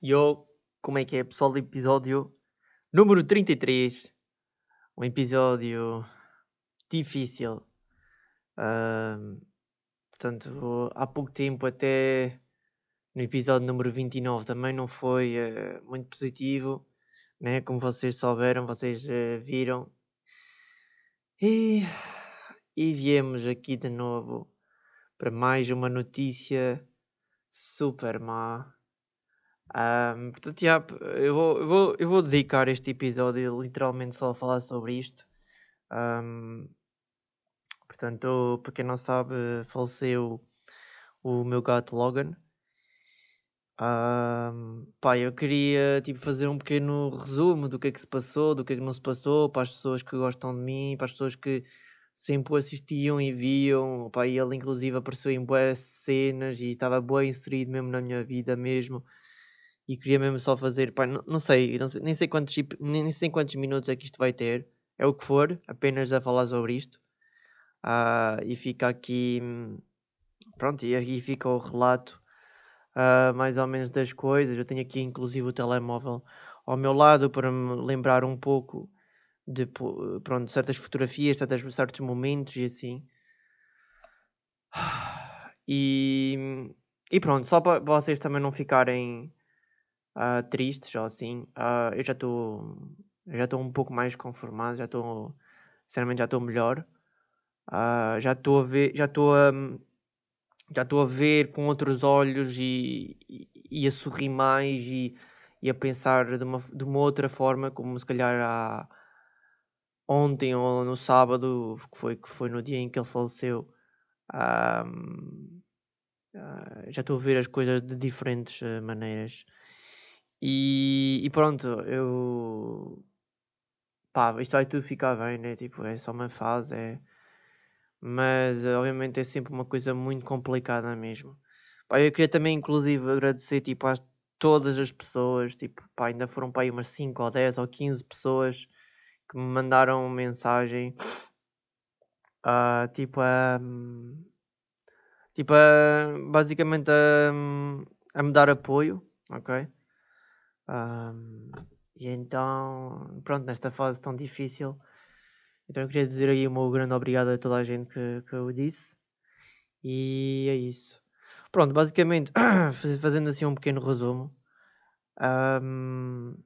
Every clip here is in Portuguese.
Yo, como é que é, pessoal? Episódio número 33. Um episódio difícil. Ahm, portanto, há pouco tempo, até no episódio número 29, também não foi eh, muito positivo. Né? Como vocês souberam, vocês eh, viram. E, e viemos aqui de novo para mais uma notícia super má. Ahm, portanto, já, eu, vou, eu, vou, eu vou dedicar este episódio literalmente só a falar sobre isto. Ahm, portanto, para quem não sabe, faleceu o meu gato Logan. Ahm, pá, eu queria tipo, fazer um pequeno resumo do que é que se passou, do que é que não se passou, para as pessoas que gostam de mim, para as pessoas que sempre assistiam e viam. Pá, ele inclusive apareceu em boas cenas e estava bem inserido mesmo na minha vida mesmo e queria mesmo só fazer, pá, não, não, sei, não sei, nem sei quantos nem sei quantos minutos é que isto vai ter, é o que for, apenas a falar sobre isto. Uh, e fica aqui, pronto, e aqui fica o relato uh, mais ou menos das coisas. Eu tenho aqui inclusive o telemóvel ao meu lado para me lembrar um pouco de pronto, certas fotografias, certos, momentos e assim. E, e pronto, só para vocês também não ficarem uh, tristes ou assim, uh, eu já estou já estou um pouco mais conformado, já estou sinceramente já estou melhor. Uh, já estou a ver, já estou a já estou a ver com outros olhos e, e, e a sorrir mais e, e, a pensar de uma, de uma outra forma, como se calhar há ontem ou no sábado, que foi, que foi no dia em que ele faleceu. Uh, já estou a ver as coisas de diferentes uh, maneiras. E, e pronto, eu. Pá, isto vai tudo ficar bem, né? Tipo, é só uma fase, é. Mas obviamente é sempre uma coisa muito complicada mesmo. Pá, eu queria também, inclusive, agradecer tipo, a todas as pessoas, tipo, pá, ainda foram para aí umas 5 ou 10 ou 15 pessoas que me mandaram mensagem. Uh, tipo, a. Um, tipo, a, basicamente a, a me dar apoio, ok? Um, e então, pronto, nesta fase tão difícil, então eu queria dizer aí o meu grande obrigado a toda a gente que, que eu disse. E é isso. Pronto, basicamente, fazendo assim um pequeno resumo. Um,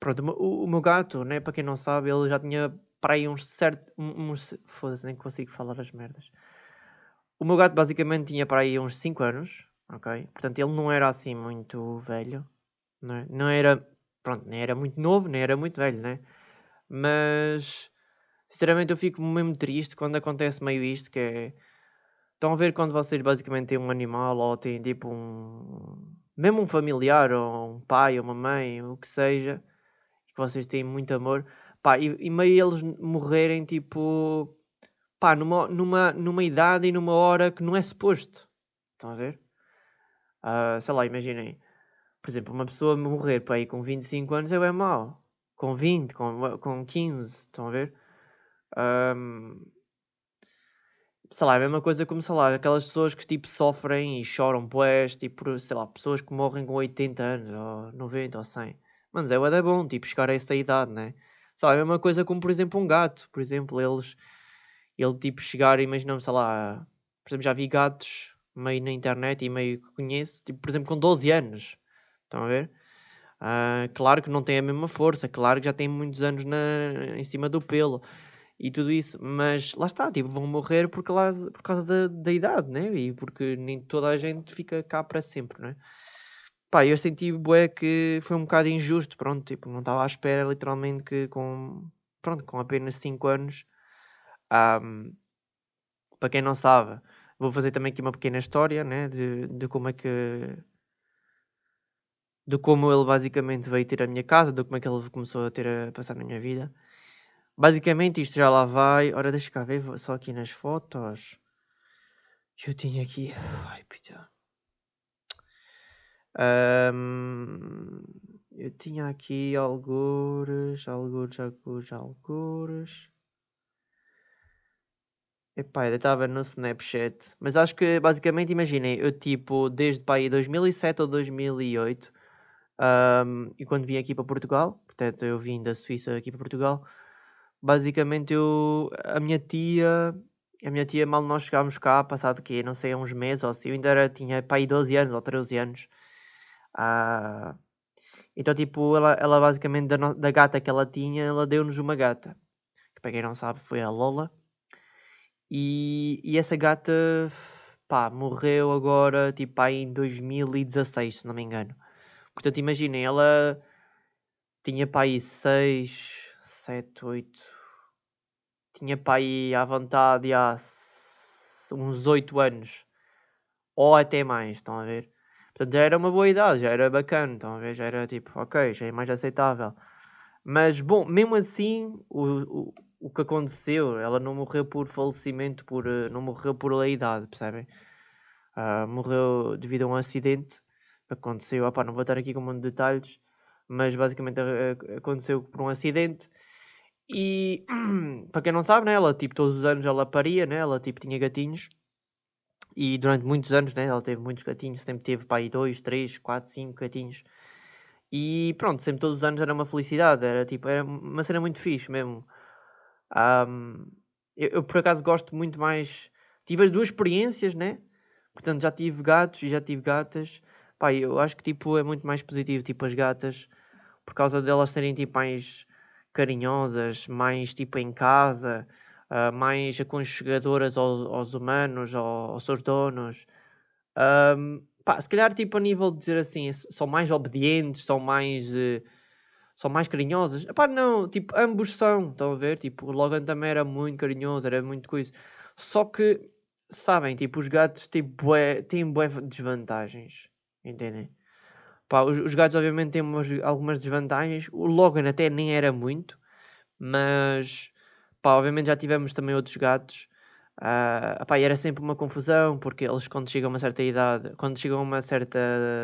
pronto, o, o, meu gato, né, para quem não sabe, ele já tinha para aí uns certos. Uns, Foda-se, nem consigo falar as merdas. O meu gato basicamente tinha para aí uns 5 anos, ok? Portanto, ele não era assim muito velho não, é? não era, pronto, nem era muito novo, nem era muito velho, né? Mas, sinceramente, eu fico mesmo triste quando acontece meio isto, que é... Estão a ver quando vocês basicamente têm um animal ou têm tipo um... Mesmo um familiar ou um pai ou uma mãe, o que seja, que vocês têm muito amor, pá, e, e meio eles morrerem tipo... Pá, numa, numa, numa idade e numa hora que não é suposto. Estão a ver? Uh, sei lá, imaginem por exemplo, uma pessoa morrer para aí com 25 anos é bem mau. Com 20, com, com 15, estão a ver? Um, sei lá, é a mesma coisa como, sei lá, aquelas pessoas que tipo sofrem e choram pois, tipo, sei lá, pessoas que morrem com 80 anos, ou 90, ou 100. Mas é, é bom, tipo, chegar a essa idade, né? Sei lá, é a mesma coisa como, por exemplo, um gato. Por exemplo, eles, ele tipo chegar, imaginamos, sei lá, por exemplo, já vi gatos meio na internet e meio que conheço, tipo, por exemplo, com 12 anos. Estão a ver? Uh, claro que não tem a mesma força, claro que já tem muitos anos na, em cima do pelo e tudo isso, mas lá está, tipo, vão morrer porque lá, por causa da, da idade, né? E porque nem toda a gente fica cá para sempre, né? Pá, eu senti bué que foi um bocado injusto, pronto, tipo, não estava à espera literalmente que com, pronto, com apenas 5 anos, um, para quem não sabe, vou fazer também aqui uma pequena história, né? De, de como é que de como ele basicamente veio ter a minha casa, de como é que ele começou a ter a passar na minha vida. Basicamente isto já lá vai. Ora, deixa cá ver só aqui nas fotos. Que eu tinha aqui. Ai, puta. Um, eu tinha aqui algures, algures, algures, algures. Epá, eu estava no Snapchat. Mas acho que basicamente, imaginem, eu tipo, desde aí 2007 ou 2008 Um, e quando vim aqui para Portugal, portanto eu vim da Suíça aqui para Portugal, basicamente eu, a minha tia, a minha tia mal nós chegámos cá, passado que não sei, uns meses ou assim, eu ainda era, tinha aí 12 anos ou 13 anos. Uh, então tipo, ela, ela basicamente da, da gata que ela tinha, ela deu-nos uma gata. Que para quem não sabe foi a Lola. E, e essa gata, pá, morreu agora, tipo, aí em 2016, se não me engano. Portanto, imaginem, ela tinha para aí 6, 7, 8. Tinha para aí à vontade há uns 8 anos. Ou até mais, estão a ver? Portanto, já era uma boa idade, já era bacana, estão a ver? Já era tipo, ok, já é mais aceitável. Mas, bom, mesmo assim, o, o, o que aconteceu, ela não morreu por falecimento, por, eh, não morreu por a idade, percebem? Uh, morreu devido a um acidente aconteceu, opá, não vou estar aqui com um monte de detalhes, mas basicamente aconteceu por um acidente. E para quem não sabe, né, ela tipo todos os anos ela paria, né, ela tipo tinha gatinhos. E durante muitos anos, né, ela teve muitos gatinhos, sempre teve aí dois, três, quatro, cinco gatinhos. E pronto, sempre todos os anos era uma felicidade, era tipo, era uma cena muito fixe mesmo. Um, eu, eu, por acaso gosto muito mais, tive as duas experiências, né, portanto já tive gatos e já tive gatas Pá, eu acho que tipo, é muito mais positivo, tipo, as gatas, por causa delas serem tipo mais carinhosas, mais tipo em casa, uh, mais aconchegadoras aos, aos humanos, aos, aos seus donos. Um, pá, se calhar tipo a nível de dizer assim, são mais obedientes, são mais. Uh, são mais carinhosas. Epá, não, tipo, ambos são, estão a ver? Tipo, o Logan também era muito carinhoso, era muito coisa. Só que, sabem, tipo, os gatos tipo, bué, têm desvantagens. Entendem? Pá, os, os gatos obviamente têm umas, algumas desvantagens. O Logan até nem era muito, mas pá, obviamente já tivemos também outros gatos. Uh, era sempre uma confusão, porque eles quando chegam a uma certa idade, quando chegam a uma certa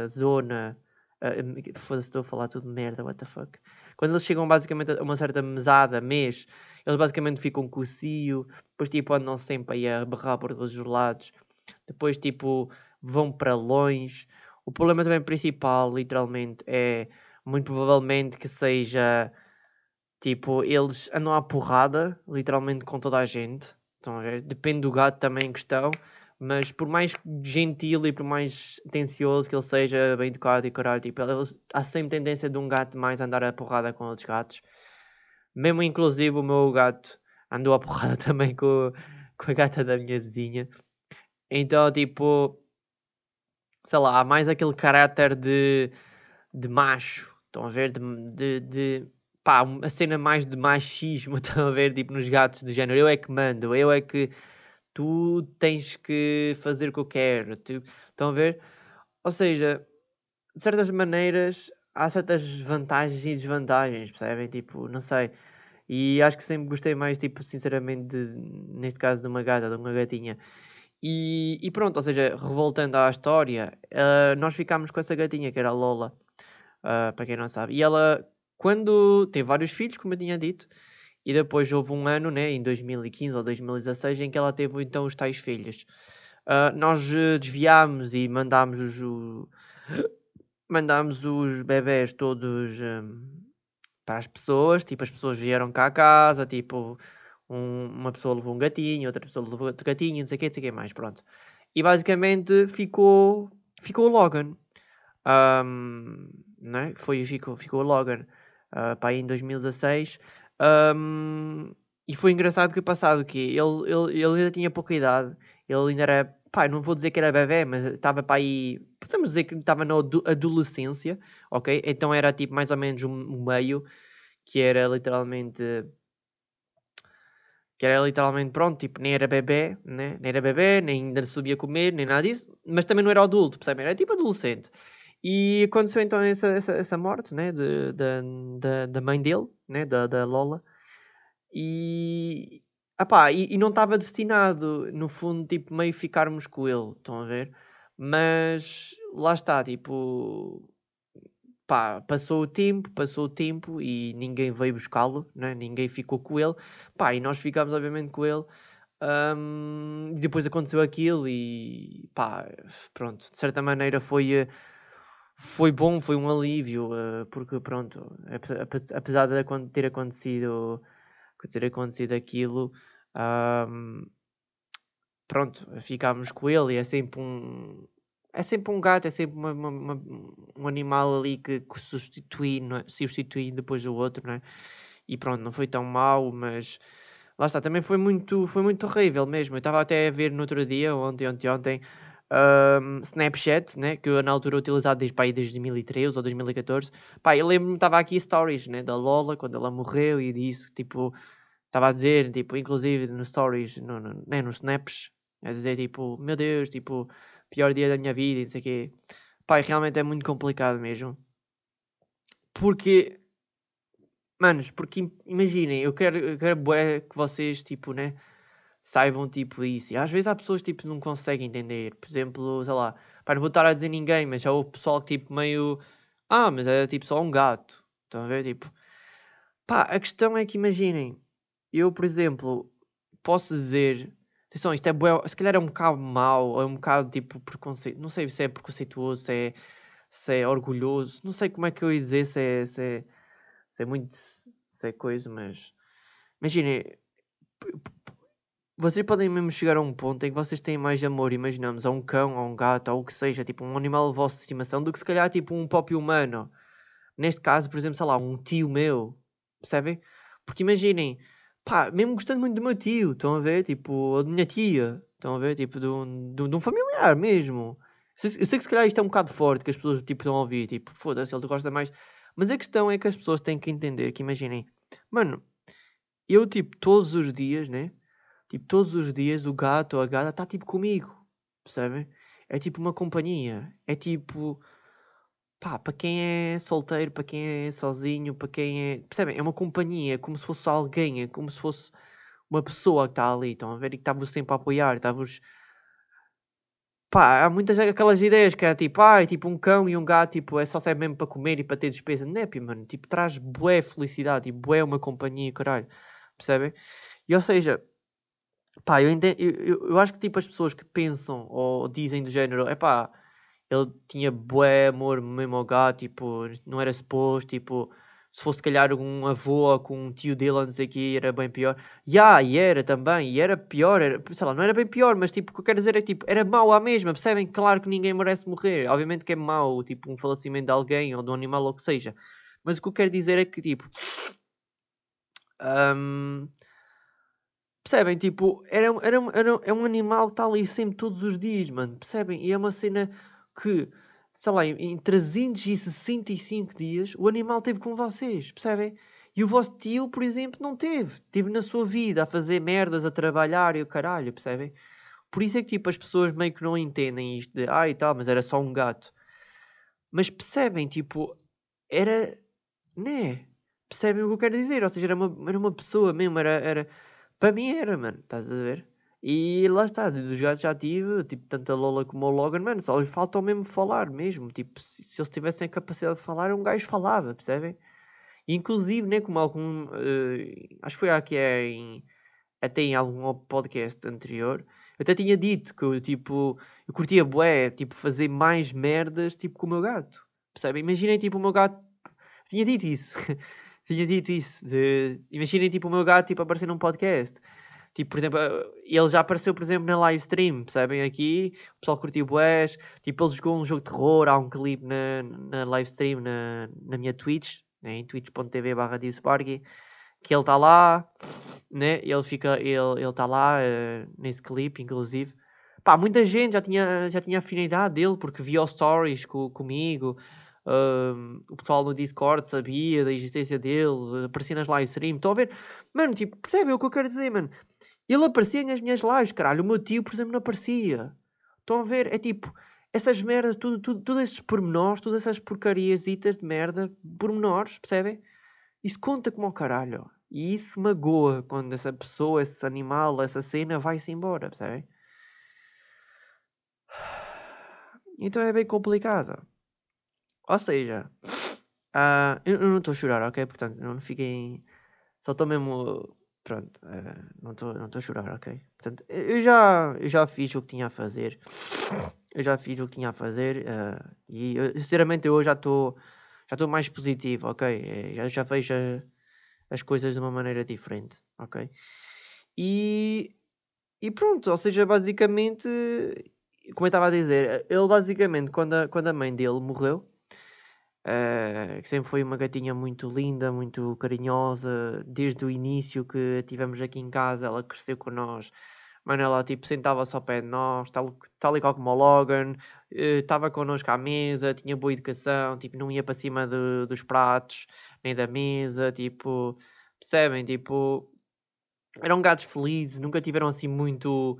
zona, uh, foda-se, estou a falar tudo de merda, what the fuck. Quando eles chegam basicamente a uma certa mesada, mês, eles basicamente ficam com o cio, depois tipo andam sempre aí a berrar por todos os lados, depois tipo vão para longe, o problema também principal, literalmente, é muito provavelmente que seja tipo, eles andam à porrada, literalmente com toda a gente. Ver? Depende do gato também em questão. Mas por mais gentil e por mais tencioso que ele seja, bem educado e caralho, tipo, ele, há sempre tendência de um gato mais andar à porrada com outros gatos. Mesmo inclusive o meu gato andou à porrada também com, com a gata da minha vizinha. Então, tipo, sei lá, há mais aquele caráter de, de macho, estão a ver? De, de, de pá, a cena mais de machismo, estão a ver? Tipo nos gatos do género, eu é que mando, eu é que tu tens que fazer o que eu quero, tu, estão a ver? Ou seja, de certas maneiras há certas vantagens e desvantagens, percebem? Tipo, não sei. E acho que sempre gostei mais, tipo, sinceramente, de, neste caso de uma gata, de uma gatinha. E, e, pronto, ou seja, revoltando à história, uh, nós ficámos com essa gatinha que era a Lola, uh, para quem não sabe. E ela, quando teve vários filhos, como eu tinha dito, e depois houve um ano, né, em 2015 ou 2016, em que ela teve então os tais filhos. Uh, nós desviámos e mandámos os, mandámos os bebés todos um, para as pessoas, tipo, as pessoas vieram cá a casa, tipo um, uma pessoa levou um gatinho, outra pessoa levou outro gatinho, não sei o que, não sei o que mais, pronto. E basicamente ficou, ficou o Logan. Um, né? Foi, ficou, ficou o Logan uh, para aí em 2016. Um, e foi engraçado que passado que ele, ele, ele ainda tinha pouca idade, ele ainda era, pá, não vou dizer que era bebê, mas estava para aí, podemos dizer que estava na adolescência, ok? Então era tipo mais ou menos um meio, que era literalmente que era literalmente pronto, tipo, nem era bebê, né? nem era bebê, nem ainda subia a comer, nem nada disso, mas também não era adulto, percebem? Era tipo adolescente. E aconteceu então essa, essa, essa morte, né, de, da, mãe dele, né, da, Lola, e, epá, e, e não estava destinado, no fundo, tipo, meio ficarmos com ele, estão a ver? Mas lá está, tipo, pá, passou o tempo, passou o tempo e ninguém veio buscá-lo, né? ninguém ficou com ele, pá, e nós ficámos obviamente com ele. Um, depois aconteceu aquilo e pá, pronto, de certa maneira foi, foi bom, foi um alívio, uh, porque pronto, apesar de ter acontecido, ter acontecido aquilo, um, pronto, ficámos com ele e é sempre um. É sempre um gato, é sempre uma, uma, uma, um animal ali que, que substitui, é? substitui depois o outro, não é? E pronto, não foi tão mau, mas lá está, também foi muito, foi muito horrível mesmo. Eu estava até a ver no outro dia, ontem, ontem, ontem, um, Snapchat, né, que eu na altura utilizado desde, pá, desde 2013 ou 2014. Pá, eu lembro-me, estava aqui stories, né, da Lola, quando ela morreu e disse, tipo, estava a dizer, tipo, inclusive nos stories, no, no, né, nos snaps, a dizer, tipo, meu Deus, tipo, pior dia da minha vida e não sei o quê. Pá, realmente é muito complicado mesmo. Porque Manos, porque imaginem, eu quero, eu quero que vocês, tipo, né, saibam, tipo, isso. E às vezes há pessoas, tipo, não conseguem entender. Por exemplo, sei lá, para não vou estar a dizer ninguém, mas já houve pessoal tipo, meio... Ah, mas é, tipo, só um gato. Estão a ver, tipo... Pá, a questão é que, imaginem, eu, por exemplo, posso dizer... Atenção, isto é bué, se calhar é um bocado mau, é um bocado, tipo, preconceito... Não sei se é preconceituoso, se é, se é orgulhoso. Não sei como é que eu ia dizer, se é... Se é sei muito, sei coisa, mas imaginem, vocês podem mesmo chegar a um ponto em que vocês têm mais amor, imaginamos, a um cão, a um gato, ou o que seja, tipo um animal de vossa estimação, do que se calhar tipo um próprio humano. Neste caso, por exemplo, sei lá, um tio meu, percebem? Porque imaginem, pá, mesmo gostando muito do meu tio, estão a ver? Tipo, ou da minha tia, estão a ver? Tipo, de um, de um familiar mesmo. Eu sei que se calhar isto é um bocado forte, que as pessoas tipo, estão a ouvir, tipo, foda-se, ele gosta mais mas a questão é que as pessoas têm que entender que, imaginem, mano, eu, tipo, todos os dias, né? Tipo, todos os dias o gato ou a gata está, tipo, comigo, percebem? É tipo uma companhia. É tipo, pá, para quem é solteiro, para quem é sozinho, para quem é. Percebem? É uma companhia, como se fosse alguém, é como se fosse uma pessoa que está ali, estão a ver? E que está-vos sempre a apoiar, está-vos Pá, há muitas aquelas ideias que é tipo, ah, é tipo um cão e um gato, tipo, é só serve mesmo para comer e para ter despesa. Não é, mano, tipo, traz bué felicidade e bué uma companhia, caralho. Percebem? E ou seja, pá, eu, entendo, eu, eu, eu, acho que tipo as pessoas que pensam ou dizem do género, é pá, ele tinha bué amor mesmo ao gato, tipo, não era suposto, tipo se fosse calhar um avô com um tio dele, não que, era bem pior. Ya, yeah, e era também, e era pior, era, sei lá, não era bem pior, mas tipo, o que eu quero dizer é tipo, era mau à mesma, percebem? Claro que ninguém merece morrer, obviamente que é mau, tipo, um falecimento de alguém ou de um animal ou o que seja, mas o que eu quero dizer é que tipo. Um, percebem? Tipo, era, era, era, é um animal que está ali sempre todos os dias, mano, percebem? E é uma cena que sei lá, em 365 dias, o animal teve com vocês, percebem? E o vosso tio, por exemplo, não teve. Teve na sua vida a fazer merdas, a trabalhar e o caralho, percebem? Por isso é que tipo, as pessoas meio que não entendem isto de ah e tal, mas era só um gato. Mas percebem, tipo, era. Né? Percebem o que eu quero dizer? Ou seja, era uma, era uma pessoa mesmo, era, era. Para mim era, mano, estás a ver? E lá está, dos gatos já tive, tipo, tanto a Lola como o Logan, mano, só lhes faltam mesmo falar mesmo. Tipo, se, se eles tivessem a capacidade de falar, um gajo falava, percebem? Inclusive, né, como algum. Uh, acho que foi aqui é, em, até em algum podcast anterior. Eu até tinha dito que eu, tipo, eu curtia bué, tipo, fazer mais merdas, tipo, com o meu gato. Percebem? Imaginem, tipo, o meu gato. Tinha dito isso. tinha dito isso. De... Imaginem, tipo, o meu gato, tipo, aparecer num podcast. Tipo, por exemplo, ele já apareceu, por exemplo, na live stream, percebem aqui? O pessoal curtiu bués. Tipo, ele jogou um jogo de terror, há um clipe na, na live stream na, na minha Twitch, né? em twitch.tv barra que ele está lá, né? Ele fica, ele está lá uh, nesse clipe, inclusive. Pá, muita gente já tinha, já tinha afinidade dele, porque via os stories co, comigo. O pessoal no Discord sabia da existência dele, aparecia nas live stream. Estão a ver? Mano, tipo, percebem o que eu quero dizer, mano? Ele aparecia nas minhas lives, caralho. O meu tio, por exemplo, não aparecia. Estão a ver? É tipo, essas merdas, tudo, tudo, todos esses pormenores, todas essas porcarias de merda, pormenores, percebem? Isso conta como o caralho. E isso magoa quando essa pessoa, esse animal, essa cena vai-se embora, percebem? Então é bem complicado. Ou seja, uh, eu, eu, não estou a chorar, ok? Portanto, não fiquem. Só estou mesmo Pronto, uh, não estou não a chorar, ok? Portanto, eu já, eu já fiz o que tinha a fazer. eu já fiz o que tinha a fazer uh, e sinceramente eu já estou já estou mais positivo, ok? É, já, já vejo as coisas de uma maneira diferente, ok? E, e pronto, ou seja, basicamente, como eu estava a dizer, ele basicamente, quando a, quando a mãe dele morreu, uh, que sempre foi uma gatinha muito linda, muito carinhosa, desde o início que tivemos aqui em casa, ela cresceu com nós. Mano, ela tipo sentava-se ao pé de nós, tal, tal e qual como o Logan, estava uh, connosco à mesa, tinha boa educação, tipo, não ia para cima de, dos pratos, nem da mesa, tipo, percebem? Tipo, eram gatos felizes, nunca tiveram assim muito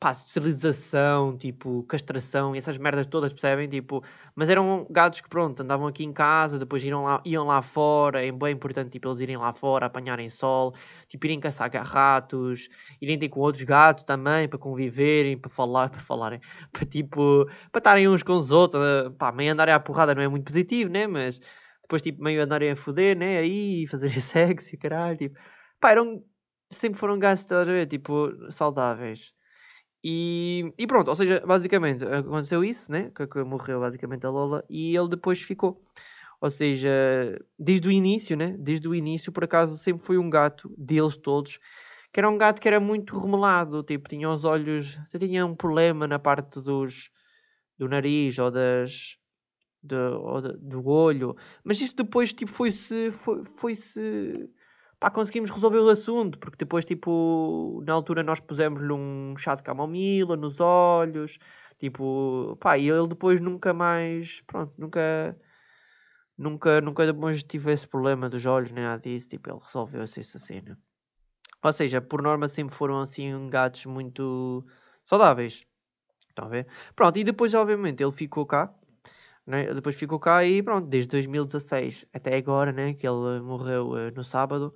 pá, esterilização, tipo, castração e essas merdas todas, percebem? Tipo, mas eram gatos que, pronto, andavam aqui em casa, depois iam lá, iam lá fora, é bem importante, tipo, eles irem lá fora, apanharem sol, tipo, irem caçar ratos, irem ter com outros gatos também, para conviverem, para falar, para falarem, para, tipo, para estarem uns com os outros, eh, pá, meio andarem à porrada não é muito positivo, né? Mas depois, tipo, meio andarem a foder, né? Aí, fazer sexo e caralho, tipo, pá, eram, sempre foram gatos, tipo, saudáveis. E, e pronto, ou seja, basicamente aconteceu isso, né? Que, que, morreu basicamente a Lola e ele depois ficou. Ou seja, desde o início, né? Desde o início, por acaso, sempre foi um gato deles todos, que era um gato que era muito remelado, tipo, tinha os olhos, tinha um problema na parte dos do nariz ou das do, ou do olho, mas isso depois tipo foi-se foi, foi-se pá, conseguimos resolver o assunto, porque depois, tipo, na altura nós pusemos-lhe um chá de camomila nos olhos, tipo, pá, e ele depois nunca mais, pronto, nunca, nunca, nunca depois tive esse problema dos olhos, nem nada disso, tipo, ele resolveu-se essa cena. Ou seja, por norma sempre foram assim gatos muito saudáveis. Estão a ver? Pronto, e depois, obviamente, ele ficou cá. Né? Depois ficou cá e pronto, desde 2016 até agora, né? Que ele morreu uh, no sábado.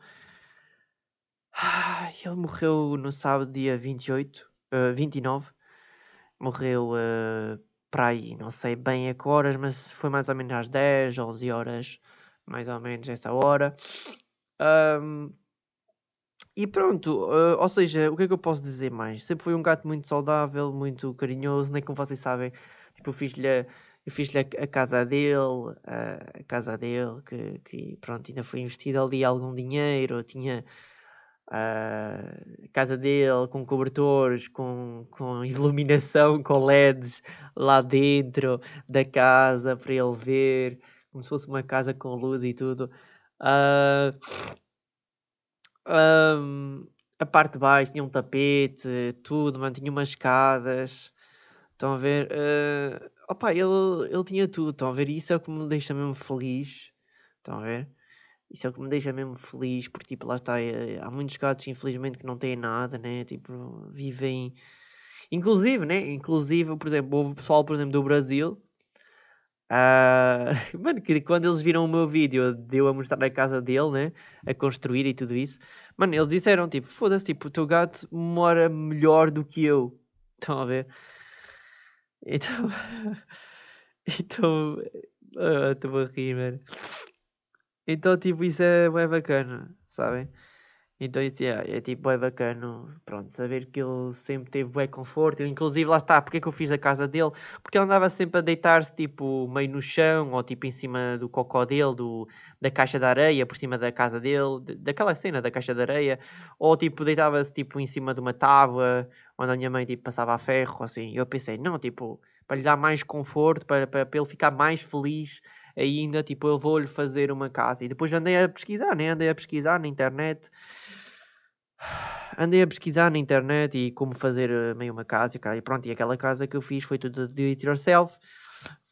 Ah, ele morreu no sábado, dia 28, uh, 29. Morreu uh, para aí, não sei bem a que horas, mas foi mais ou menos às 10, 11 horas, mais ou menos essa hora. Um, e pronto, uh, ou seja, o que é que eu posso dizer mais? Sempre foi um gato muito saudável, muito carinhoso, nem como vocês sabem, tipo, fiz-lhe eu fiz-lhe a, a, casa dele, a, a, casa dele, que, que pronto, ainda foi investido ali algum dinheiro, tinha a casa dele com cobertores, com, com iluminação, com LEDs lá dentro da casa para ele ver, como se fosse uma casa com luz e tudo. Uh, um, a parte de baixo tinha um tapete, tudo, mantinha umas escadas. Estão a ver? Opa, ele, ele tinha tudo, estão a ver? Isso é o que me deixa mesmo feliz. Estão a ver? Isso é o que me deixa mesmo feliz, porque tipo, lá está, eh, há muitos gatos infelizmente que não têm nada, né? Tipo, vivem. Inclusive, né? Inclusive, por exemplo, o pessoal, por exemplo, do Brasil. Uh... Mano, que quando eles viram o meu vídeo de eu a mostrar a casa dele, né? A construir e tudo isso. Mano, eles disseram tipo, foda-se, tipo, o teu gato mora melhor do que eu. Estão a ver? Então. então. Estou a rir, mano. Então, tipo, isso é bem bacana, sabem? Então isso é, é tipo, é bacana, pronto, saber que ele sempre teve bem conforto, inclusive lá está, porque é que eu fiz a casa dele? Porque ele andava sempre a deitar-se tipo meio no chão, ou tipo em cima do cocó dele, do, da caixa de areia, por cima da casa dele, daquela cena da caixa de areia, ou tipo deitava-se tipo em cima de uma tábua, onde a minha mãe tipo passava a ferro, assim, eu pensei, não, tipo, para lhe dar mais conforto, para, para, para ele ficar mais feliz ainda, tipo, eu vou-lhe fazer uma casa. E depois andei a pesquisar, né? Andei a pesquisar na internet. Andei a pesquisar na internet e como fazer eh, meio uma casa e pronto, e aquela casa que eu fiz foi tudo do it yourself.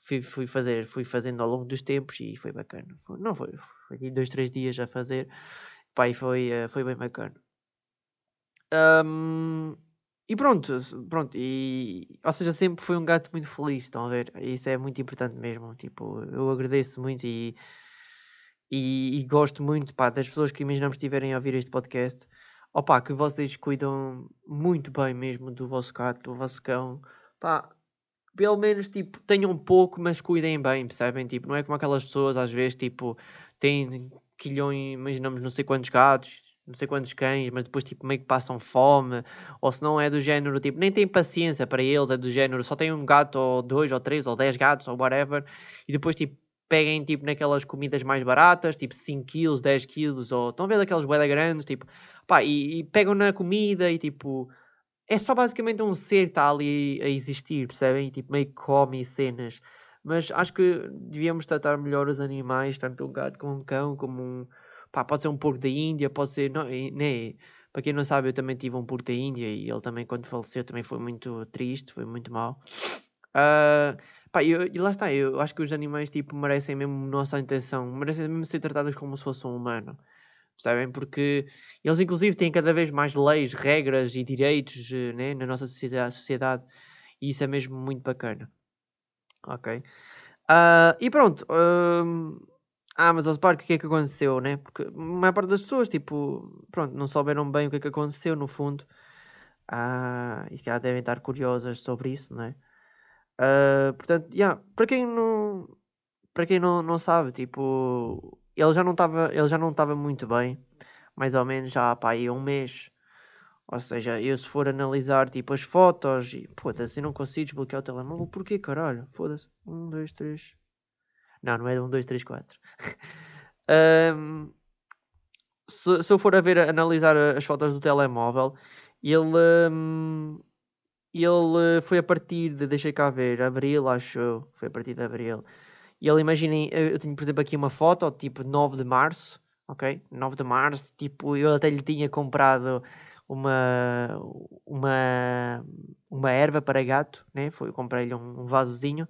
Fui, fui, fazer, fui fazendo ao longo dos tempos e foi bacana. Não foi, foi dois, três dias a fazer. Pai, foi, eh, foi bem bacana. Um, e pronto, pronto, e, ou seja, sempre foi um gato muito feliz, estão a ver? Isso é muito importante mesmo, tipo, eu agradeço muito e, e, e gosto muito, pá, das pessoas que imaginamos estiverem a ouvir este podcast, opá, que vocês cuidam muito bem mesmo do vosso gato, do vosso cão, pá, pelo menos, tipo, tenham pouco, mas cuidem bem, percebem? Tipo, não é como aquelas pessoas, às vezes, tipo, têm quilhões, imaginamos não sei quantos gatos, não sei quantos cães, mas depois tipo meio que passam fome, ou se não é do género, tipo, nem tem paciência para eles, é do género, só tem um gato ou dois ou três ou dez gatos ou whatever, e depois tipo peguem tipo naquelas comidas mais baratas, tipo 5 kg, 10 kg, ou estão a ver aqueles boeda grandes, tipo, pá, e, e, pegam na comida e tipo, é só basicamente um ser que está ali a existir, percebem? E, tipo, meio que come cenas. Mas acho que devíamos tratar melhor os animais, tanto um gato como um cão, como um, pá, pode ser um porco da Índia, pode ser, não, né, para quem não sabe, eu também tive um porco da Índia e ele também, quando faleceu, também foi muito triste, foi muito mal. Uh, Pá, eu, e lá está, eu acho que os animais tipo, merecem mesmo nossa atenção, merecem mesmo ser tratados como se fosse um humano. Percebem? Porque eles, inclusive, têm cada vez mais leis, regras e direitos eh, né, na nossa sociedade e isso é mesmo muito bacana. Ok. Uh, e pronto. Uh, ah, mas ao Spark, o que é que aconteceu, né? Porque a maior parte das pessoas, tipo, pronto, não souberam bem o que é que aconteceu, no fundo. Ah, e se calhar devem estar curiosas sobre isso, né? Uh, portanto, yeah, para quem não para quem não, não sabe, tipo, ele já não estava ele já não estava muito bem, mais ou menos já há um mês. Ou seja, eu se for analisar tipo as fotos e foda-se, eu não consigo desbloquear o telemóvel, porquê caralho? Foda-se. Um, dois, três. Não, não é um, dois, três, quatro. um, se, se eu for a ver, analisar as fotos do telemóvel, ele. Um, ele foi a partir de, deixa cá ver, abril, acho eu, foi a partir de abril. E ele, imaginem, eu tenho, por exemplo, aqui uma foto, tipo 9 de março, ok? 9 de março, tipo, eu até lhe tinha comprado uma, uma, uma erva para gato, né? Foi, comprei-lhe um, um vasozinho.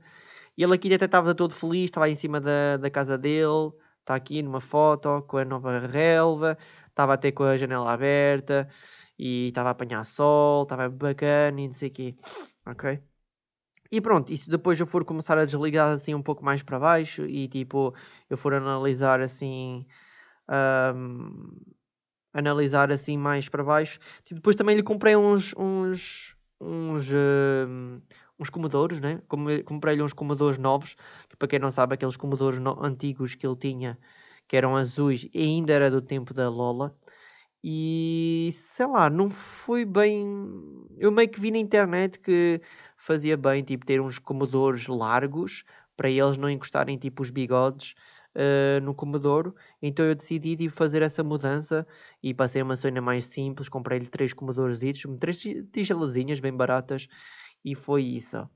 E ele aqui até estava todo feliz, estava em cima da, da casa dele, está aqui numa foto com a nova relva, estava até com a janela aberta e estava a apanhar sol, estava bacana e não sei o quê, ok? E pronto, isso depois eu for começar a desligar assim um pouco mais para baixo e tipo, eu for analisar assim, um, analisar assim mais para baixo, tipo, depois também lhe comprei uns, uns, uns, um, uns comedores, né? Comprei-lhe uns comedores novos, que para quem não sabe, aqueles comedores antigos que ele tinha, que eram azuis, e ainda era do tempo da Lola. E sei lá, não foi bem. Eu meio que vi na internet que fazia bem tipo, ter uns comedores largos para eles não encostarem tipo os bigodes uh, no comedouro. Então eu decidi tipo, fazer essa mudança e passei uma cena mais simples. Comprei-lhe três comedores, três tigelazinhas bem baratas e foi isso.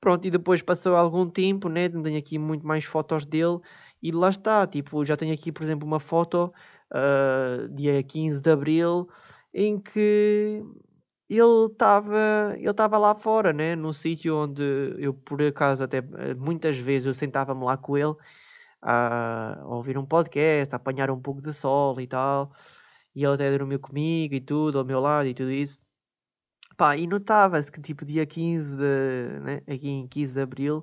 Pronto, e depois passou algum tempo, né? Tenho aqui muito mais fotos dele e lá está. Tipo, já tenho aqui, por exemplo, uma foto uh, dia 15 de Abril, em que ele estava ele estava lá fora, né? no sítio onde eu por acaso até muitas vezes eu sentava-me lá com ele a, ouvir um podcast, a apanhar um pouco de sol e tal, e ele até dormiu comigo e tudo, ao meu lado e tudo isso. Pá, e notava-se que tipo dia 15 de, né? aqui em 15 de Abril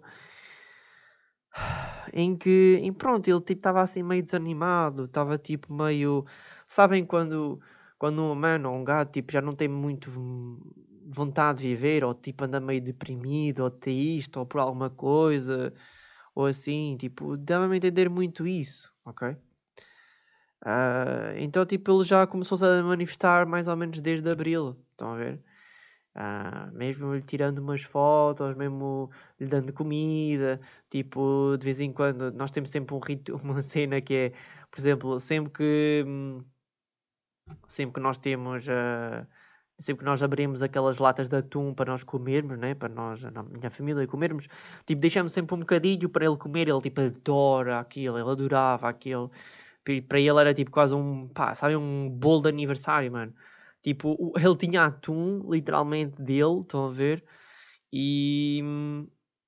em que, em pronto, ele tipo estava assim meio desanimado, estava tipo meio, sabem quando quando um humano ou um gato tipo já não tem muito vontade de viver ou tipo anda meio deprimido ou teísta ou por alguma coisa ou assim, tipo, dava-me a entender muito isso, ok? Uh, então, tipo, ele já começou-se a manifestar mais ou menos desde abril, estão a ver? Ah, mesmo lhe tirando umas fotos, mesmo lhe dando comida, tipo, de vez em quando, nós temos sempre um rito, uma cena que é, por exemplo, sempre que sempre que nós temos uh, sempre que nós abrimos aquelas latas de atum para nós comermos, né? para nós, na minha família, comermos, tipo, deixamos sempre um bocadinho para ele comer, ele tipo adora aquilo, ele adorava aquilo, para ele era tipo quase um, pá, sabe, um bolo de aniversário, mano. Tipo, ele tinha atum, literalmente, dele, estão a ver? E,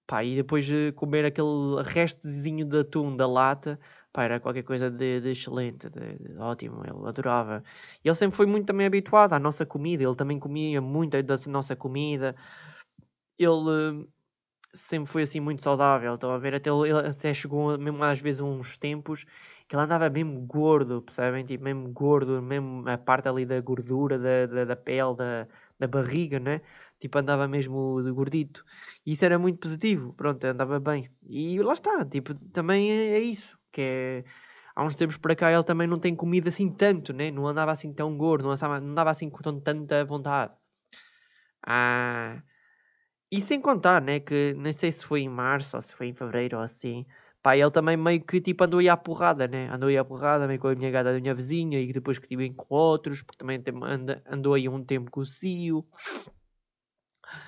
pá, e depois de comer aquele restezinho de atum da lata, pá, era qualquer coisa de, de excelente, de, de, ótimo, ele adorava. E ele sempre foi muito também habituado à nossa comida, ele também comia muito da nossa comida. Ele sempre foi assim muito saudável, estão a ver? Até, ele até chegou mesmo às vezes uns tempos que ele andava mesmo gordo, percebem? Tipo, mesmo gordo, mesmo a parte ali da gordura, da, da, da pele, da, da barriga, né? Tipo, andava mesmo gordito. E isso era muito positivo, pronto, andava bem. E lá está, tipo, também é, é isso, que é... há uns tempos para cá ele também não tem comido assim tanto, né? Não andava assim tão gordo, não andava, não andava assim com tanta vontade. Ah, e sem contar, né? Que nem sei se foi em março ou se foi em fevereiro ou assim. Pá, ele também meio que tipo andou aí à porrada, né? Andou aí à porrada meio com a minha gata da minha vizinha e depois que tive com outros, porque também anda, andou aí um tempo com o Cio.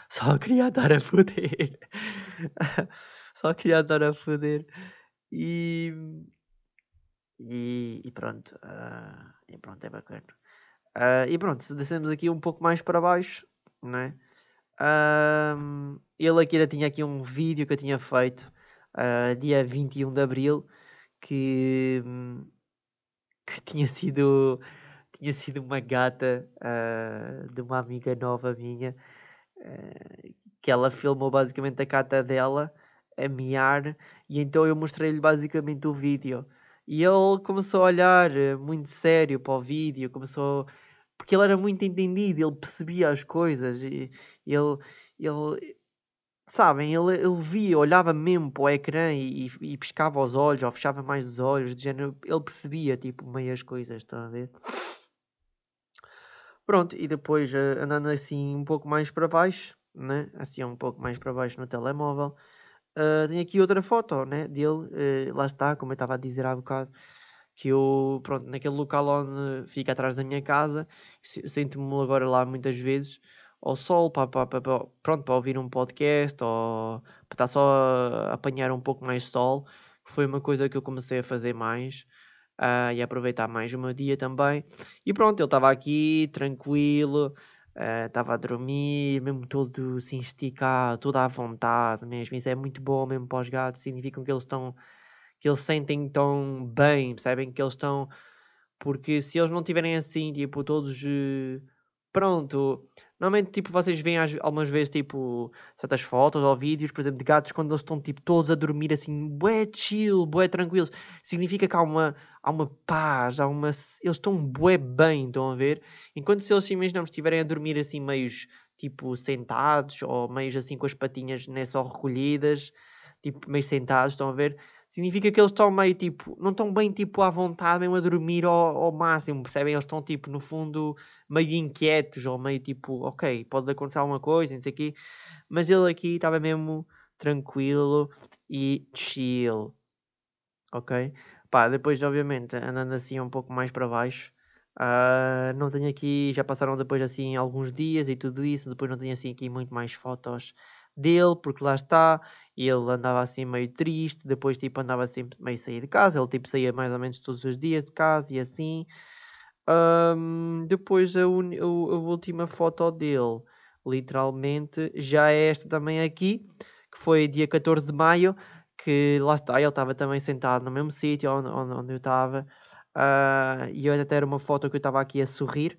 Só queria andar a foder. Só queria andar a foder. E. E, e pronto. Uh, e pronto, é bacana. Uh, e pronto, se descemos aqui um pouco mais para baixo, né? Uh, ele aqui ainda tinha aqui um vídeo que eu tinha feito uh, dia 21 de Abril que, que tinha sido tinha sido uma gata uh, de uma amiga nova minha uh, que ela filmou basicamente a gata dela a miar e então eu mostrei-lhe basicamente o vídeo. E ele começou a olhar muito sério para o vídeo começou porque ele era muito entendido ele percebia as coisas e ele ele sabem, ele, ele via, olhava mesmo para o ecrã e, e, e piscava os olhos, ou fechava mais os olhos, de género, ele percebia, tipo, meio as coisas, estão a ver? Pronto, e depois eh, andando assim um pouco mais para baixo, né? assim um pouco mais para baixo no telemóvel, uh, tenho aqui outra foto né? dele, uh, lá está, como eu estava a dizer há bocado, que eu, pronto, naquele local onde fica atrás da minha casa, sinto-me agora lá muitas vezes, ao sol para, para, para, pronto, para ouvir um podcast ou para estar só a apanhar um pouco mais de sol. Foi uma coisa que eu comecei a fazer mais uh, e aproveitar mais o meu dia também. E pronto, ele estava aqui tranquilo, ah, estava uh, a dormir, mesmo todo assim esticado, todo à vontade mesmo. Isso é muito bom mesmo para os gatos, significa que eles estão que eles sentem tão bem, percebem que eles estão porque se eles não tiverem assim, tipo, todos uh, pronto, Normalmente, tipo, vocês veem algumas vezes, tipo, certas fotos ou vídeos, por exemplo, de gatos quando eles estão, tipo, todos a dormir assim, bué chill, bué tranquilos. Significa que há uma, há uma paz, há uma... Eles estão bué bem, estão a ver? Enquanto se eles, imaginamos, estiverem a dormir assim, meios, tipo, sentados, ou meios assim com as patinhas, né, só recolhidas, tipo, meio sentados, estão a ver? Significa que eles estão meio tipo, não estão bem tipo à vontade, mesmo a dormir ao, ao máximo, percebem? Eles estão tipo, no fundo, meio inquietos ou meio tipo, ok, pode acontecer alguma coisa, não sei. Mas ele aqui estava mesmo tranquilo e chill, ok? Pá, depois, obviamente, andando assim um pouco mais para baixo. Uh, não tenho aqui, já passaram depois assim alguns dias e tudo isso, depois não tenho assim aqui muito mais fotos dele, porque lá está, ele andava assim meio triste, depois tipo andava sempre meio a sair de casa, ele tipo saía mais ou menos todos os dias de casa e assim. Um, depois a, a, a, última foto dele, literalmente, já é esta também aqui, que foi dia 14 de maio, que lá está, ele estava também sentado no mesmo sítio onde, onde, eu estava, uh, e olha, até era uma foto que eu estava aqui a sorrir,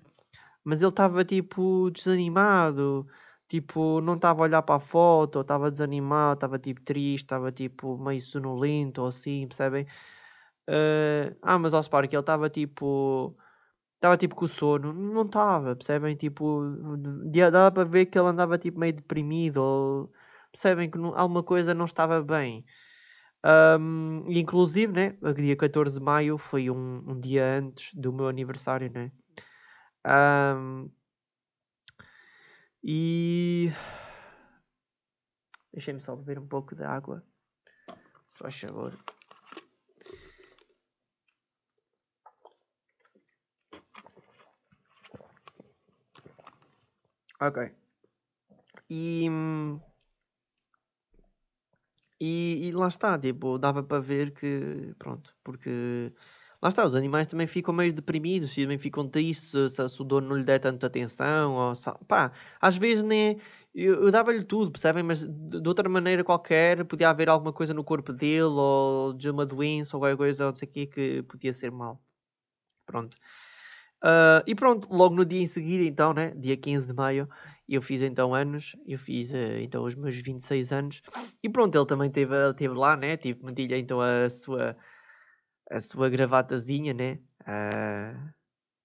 mas ele estava tipo desanimado, tipo, não estava a olhar para a foto, estava desanimado, estava tipo triste, estava tipo meio sonolento ou assim, percebem? Uh, ah, mas ao Spark ele estava tipo. Estava tipo com sono, não estava, percebem? Tipo, dava para ver que ele andava tipo meio deprimido, ou percebem que não, alguma coisa não estava bem. Um, inclusive, né, dia 14 de maio foi um, um dia antes do meu aniversário, né? Um, e. Deixem-me só beber um pouco de água. Se faz favor. Ok. E, e, e lá está, tipo, dava para ver que, pronto, porque lá está, os animais também ficam meio deprimidos, também ficam tristes se, se o dono não lhe der tanta atenção, ou, pá, às vezes nem, eu, eu dava-lhe tudo, percebem? Mas de, de, outra maneira qualquer, podia haver alguma coisa no corpo dele, ou de uma doença, ou qualquer coisa, ou não sei o que, que podia ser mal. Pronto. Uh, e pronto, logo no dia em seguida, então, né, dia 15 de maio, eu fiz então anos, eu fiz uh, então os meus 26 anos, e pronto, ele também teve, teve lá, né, tive, meti-lhe então a sua a sua gravatazinha, né? A,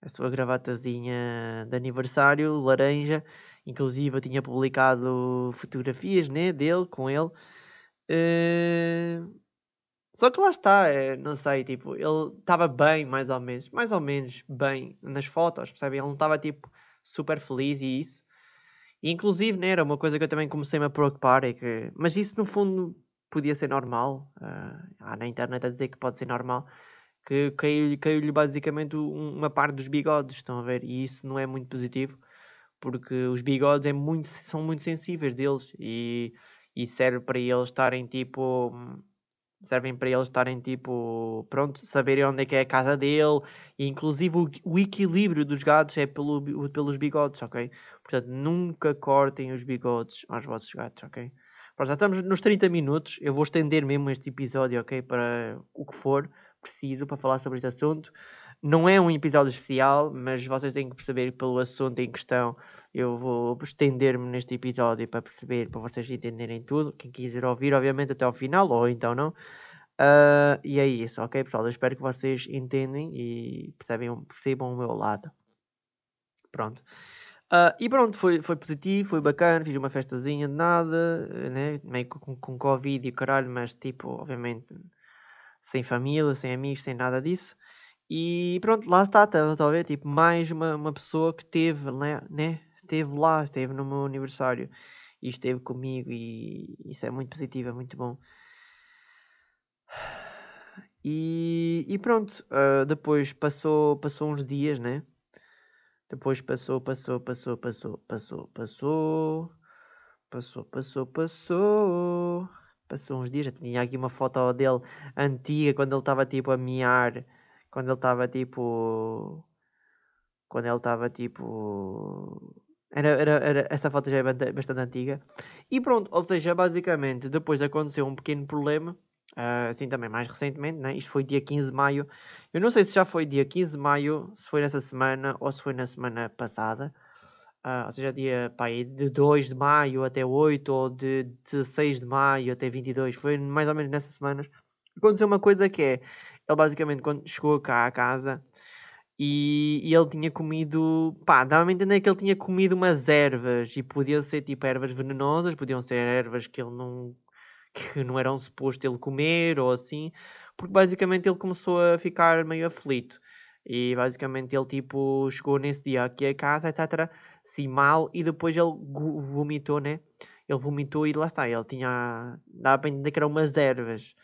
a sua gravatazinha de aniversário, laranja. Inclusive eu tinha publicado fotografias né, dele, com ele. Uh, Só que lá está, é, não sei, tipo, ele estava bem, mais ou menos, mais ou menos bem nas fotos, percebem? Ele não estava, tipo, super feliz e isso. E, inclusive, né, era uma coisa que eu também comecei-me a preocupar, é que... Mas isso, no fundo, podia ser normal. Uh, há na internet a dizer que pode ser normal. Que caiu-lhe caiu basicamente uma parte dos bigodes, estão a ver? E isso não é muito positivo, porque os bigodes é muito, são muito sensíveis deles e, e serve para eles estarem, tipo servem para eles estarem tipo, pronto, saberem onde é que é a casa dele, e inclusive o, o equilíbrio dos gatos é pelo, pelos bigodes, ok? Portanto, nunca cortem os bigodes aos vossos gatos, ok? Pronto, já estamos nos 30 minutos, eu vou estender mesmo este episódio, ok? Para o que for preciso para falar sobre este assunto. Não é um episódio especial, mas vocês têm que perceber pelo assunto em questão. Eu vou estender-me neste episódio para perceber, para vocês entenderem tudo. Quem quiser ouvir, obviamente, até ao final, ou então não. Uh, e é isso, ok, pessoal? Eu espero que vocês entendem e percebam o meu lado. Pronto. Uh, e pronto, foi, foi positivo, foi bacana, fiz uma festazinha de nada, né? meio com, com Covid e caralho, mas tipo, obviamente, sem família, sem amigos, sem nada disso. E pronto, lá está, estava a ver, tipo, mais uma, uma pessoa que teve, né, né, esteve lá, esteve no meu aniversário e esteve comigo e isso é muito positivo, é muito bom. E, e pronto, uh, depois passou, passou uns dias, né? Depois passou, passou, passou, passou, passou, passou. Passou, passou, passou. Passou uns dias, já tinha aqui uma foto dele antiga, quando ele estava tipo a miar. Quando ele estava tipo. Quando ele estava tipo. Era, era, era, essa foto já é bastante antiga. E pronto, ou seja, basicamente depois aconteceu um pequeno problema Uh, assim também mais recentemente, né? isto foi dia 15 de maio. Eu não sei se já foi dia 15 de maio, se foi nessa semana ou se foi na semana passada. Uh, ou seja, dia pá, de 2 de maio até 8 ou de 16 de maio até 22. Foi mais ou menos nessas semanas. Aconteceu uma coisa que é ele basicamente quando chegou cá à casa e, e, ele tinha comido, pá, dava-me a entender que ele tinha comido umas ervas e podiam ser tipo ervas venenosas, podiam ser ervas que ele não, que não eram suposto ele comer ou assim, porque basicamente ele começou a ficar meio aflito e basicamente ele tipo chegou nesse dia aqui a casa, etc, assim mal e depois ele vomitou, né? Ele vomitou e lá está, ele tinha, dava para entender que eram umas ervas.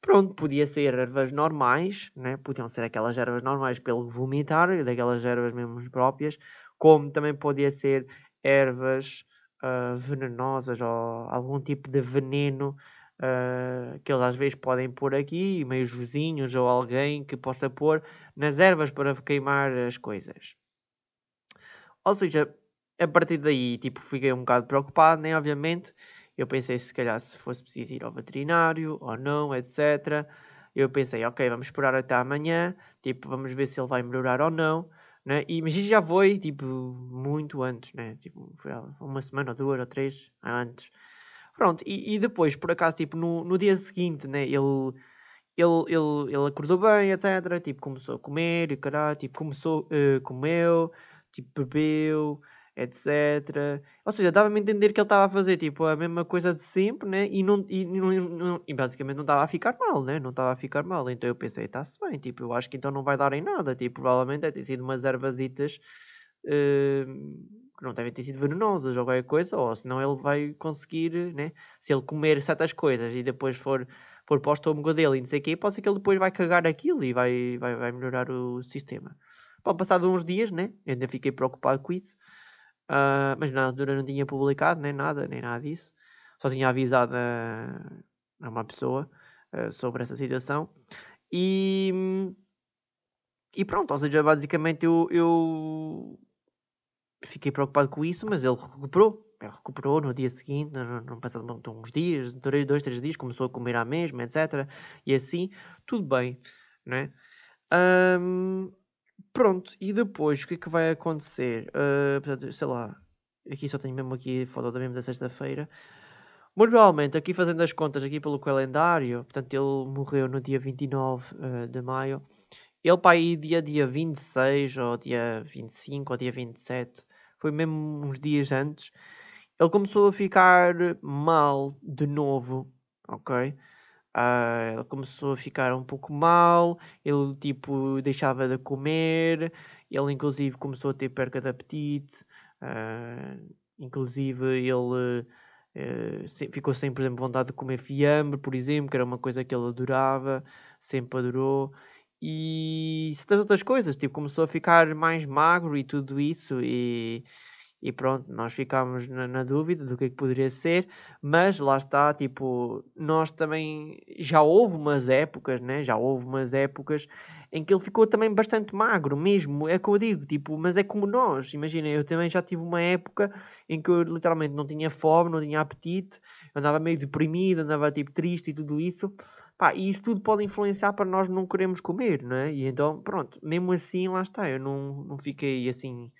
Pronto, podia ser ervas normais, né? podiam ser aquelas ervas normais pelo vomitar, daquelas ervas mesmo próprias, como também podia ser ervas uh, venenosas ou algum tipo de veneno uh, que eles às vezes podem pôr aqui, meios vizinhos ou alguém que possa pôr nas ervas para queimar as coisas. Ou seja, a partir daí, tipo, fiquei um bocado preocupado, né? Obviamente eu pensei se calhar se fosse preciso ir ao veterinário ou não, etc. Eu pensei, ok, vamos esperar até amanhã, tipo, vamos ver se ele vai melhorar ou não. Né? E, mas isso já foi, tipo, muito antes, né? Tipo, foi uma semana ou duas ou três antes. Pronto, e, e depois, por acaso, tipo, no, no dia seguinte, né? Ele, ele, ele, ele acordou bem, etc. Tipo, começou a comer e caralho, tipo, começou, uh, comeu, tipo, bebeu, etc. Ou seja, dava-me a entender que ele estava a fazer tipo a mesma coisa de sempre, né? E, não, e, não, não, e basicamente não estava a ficar mal, né? Não estava a ficar mal. Então eu pensei, está-se bem, tipo, eu acho que então não vai dar em nada. Tipo, provavelmente deve ter sido umas ervasitas uh, que não devem ter sido venenosas ou qualquer coisa, ou senão ele vai conseguir, né? Se ele comer certas coisas e depois for, for para o estômago dele e não sei o quê, pode ser que ele depois vai cagar aquilo e vai, vai, vai melhorar o sistema. Bom, passado uns dias, né? Eu ainda fiquei preocupado com isso. Uh, mas na altura não tinha publicado nem nada, nem nada disso. Só tinha avisado a, a uma pessoa uh, sobre essa situação. E, e pronto, ou seja, basicamente eu, eu fiquei preocupado com isso, mas ele recuperou. Ele recuperou no dia seguinte, não, passado uns dias, dois, três dias, começou a comer à mesma, etc. E assim, tudo bem, né? Um, Pronto, e depois o que é que vai acontecer? Uh, portanto, sei lá, aqui só tenho mesmo aqui foto da mesma da sexta-feira. Muito provavelmente, aqui fazendo as contas aqui pelo calendário, portanto ele morreu no dia 29 uh, ah, de maio. Ele para aí dia, dia 26 ou dia 25 ou dia 27, foi mesmo uns dias antes, ele começou a ficar mal de novo, ok? Uh, ele começou a ficar um pouco mal, ele tipo deixava de comer, ele inclusive começou a ter perca de apetite, uh, inclusive ele uh, ficou sem, por exemplo, vontade de comer fiambre, por exemplo, que era uma coisa que ele adorava, sempre adorou. E certas outras coisas, tipo, começou a ficar mais magro e tudo isso, e e pronto, nós ficámos na, na, dúvida do que é que poderia ser, mas lá está, tipo, nós também já houve umas épocas, né? Já houve umas épocas em que ele ficou também bastante magro, mesmo, é que eu digo, tipo, mas é como nós, imagina, eu também já tive uma época em que eu literalmente não tinha fome, não tinha apetite, andava meio deprimido, andava tipo triste e tudo isso, pá, e isso tudo pode influenciar para nós não queremos comer, né? E então, pronto, mesmo assim, lá está, eu não, não fiquei assim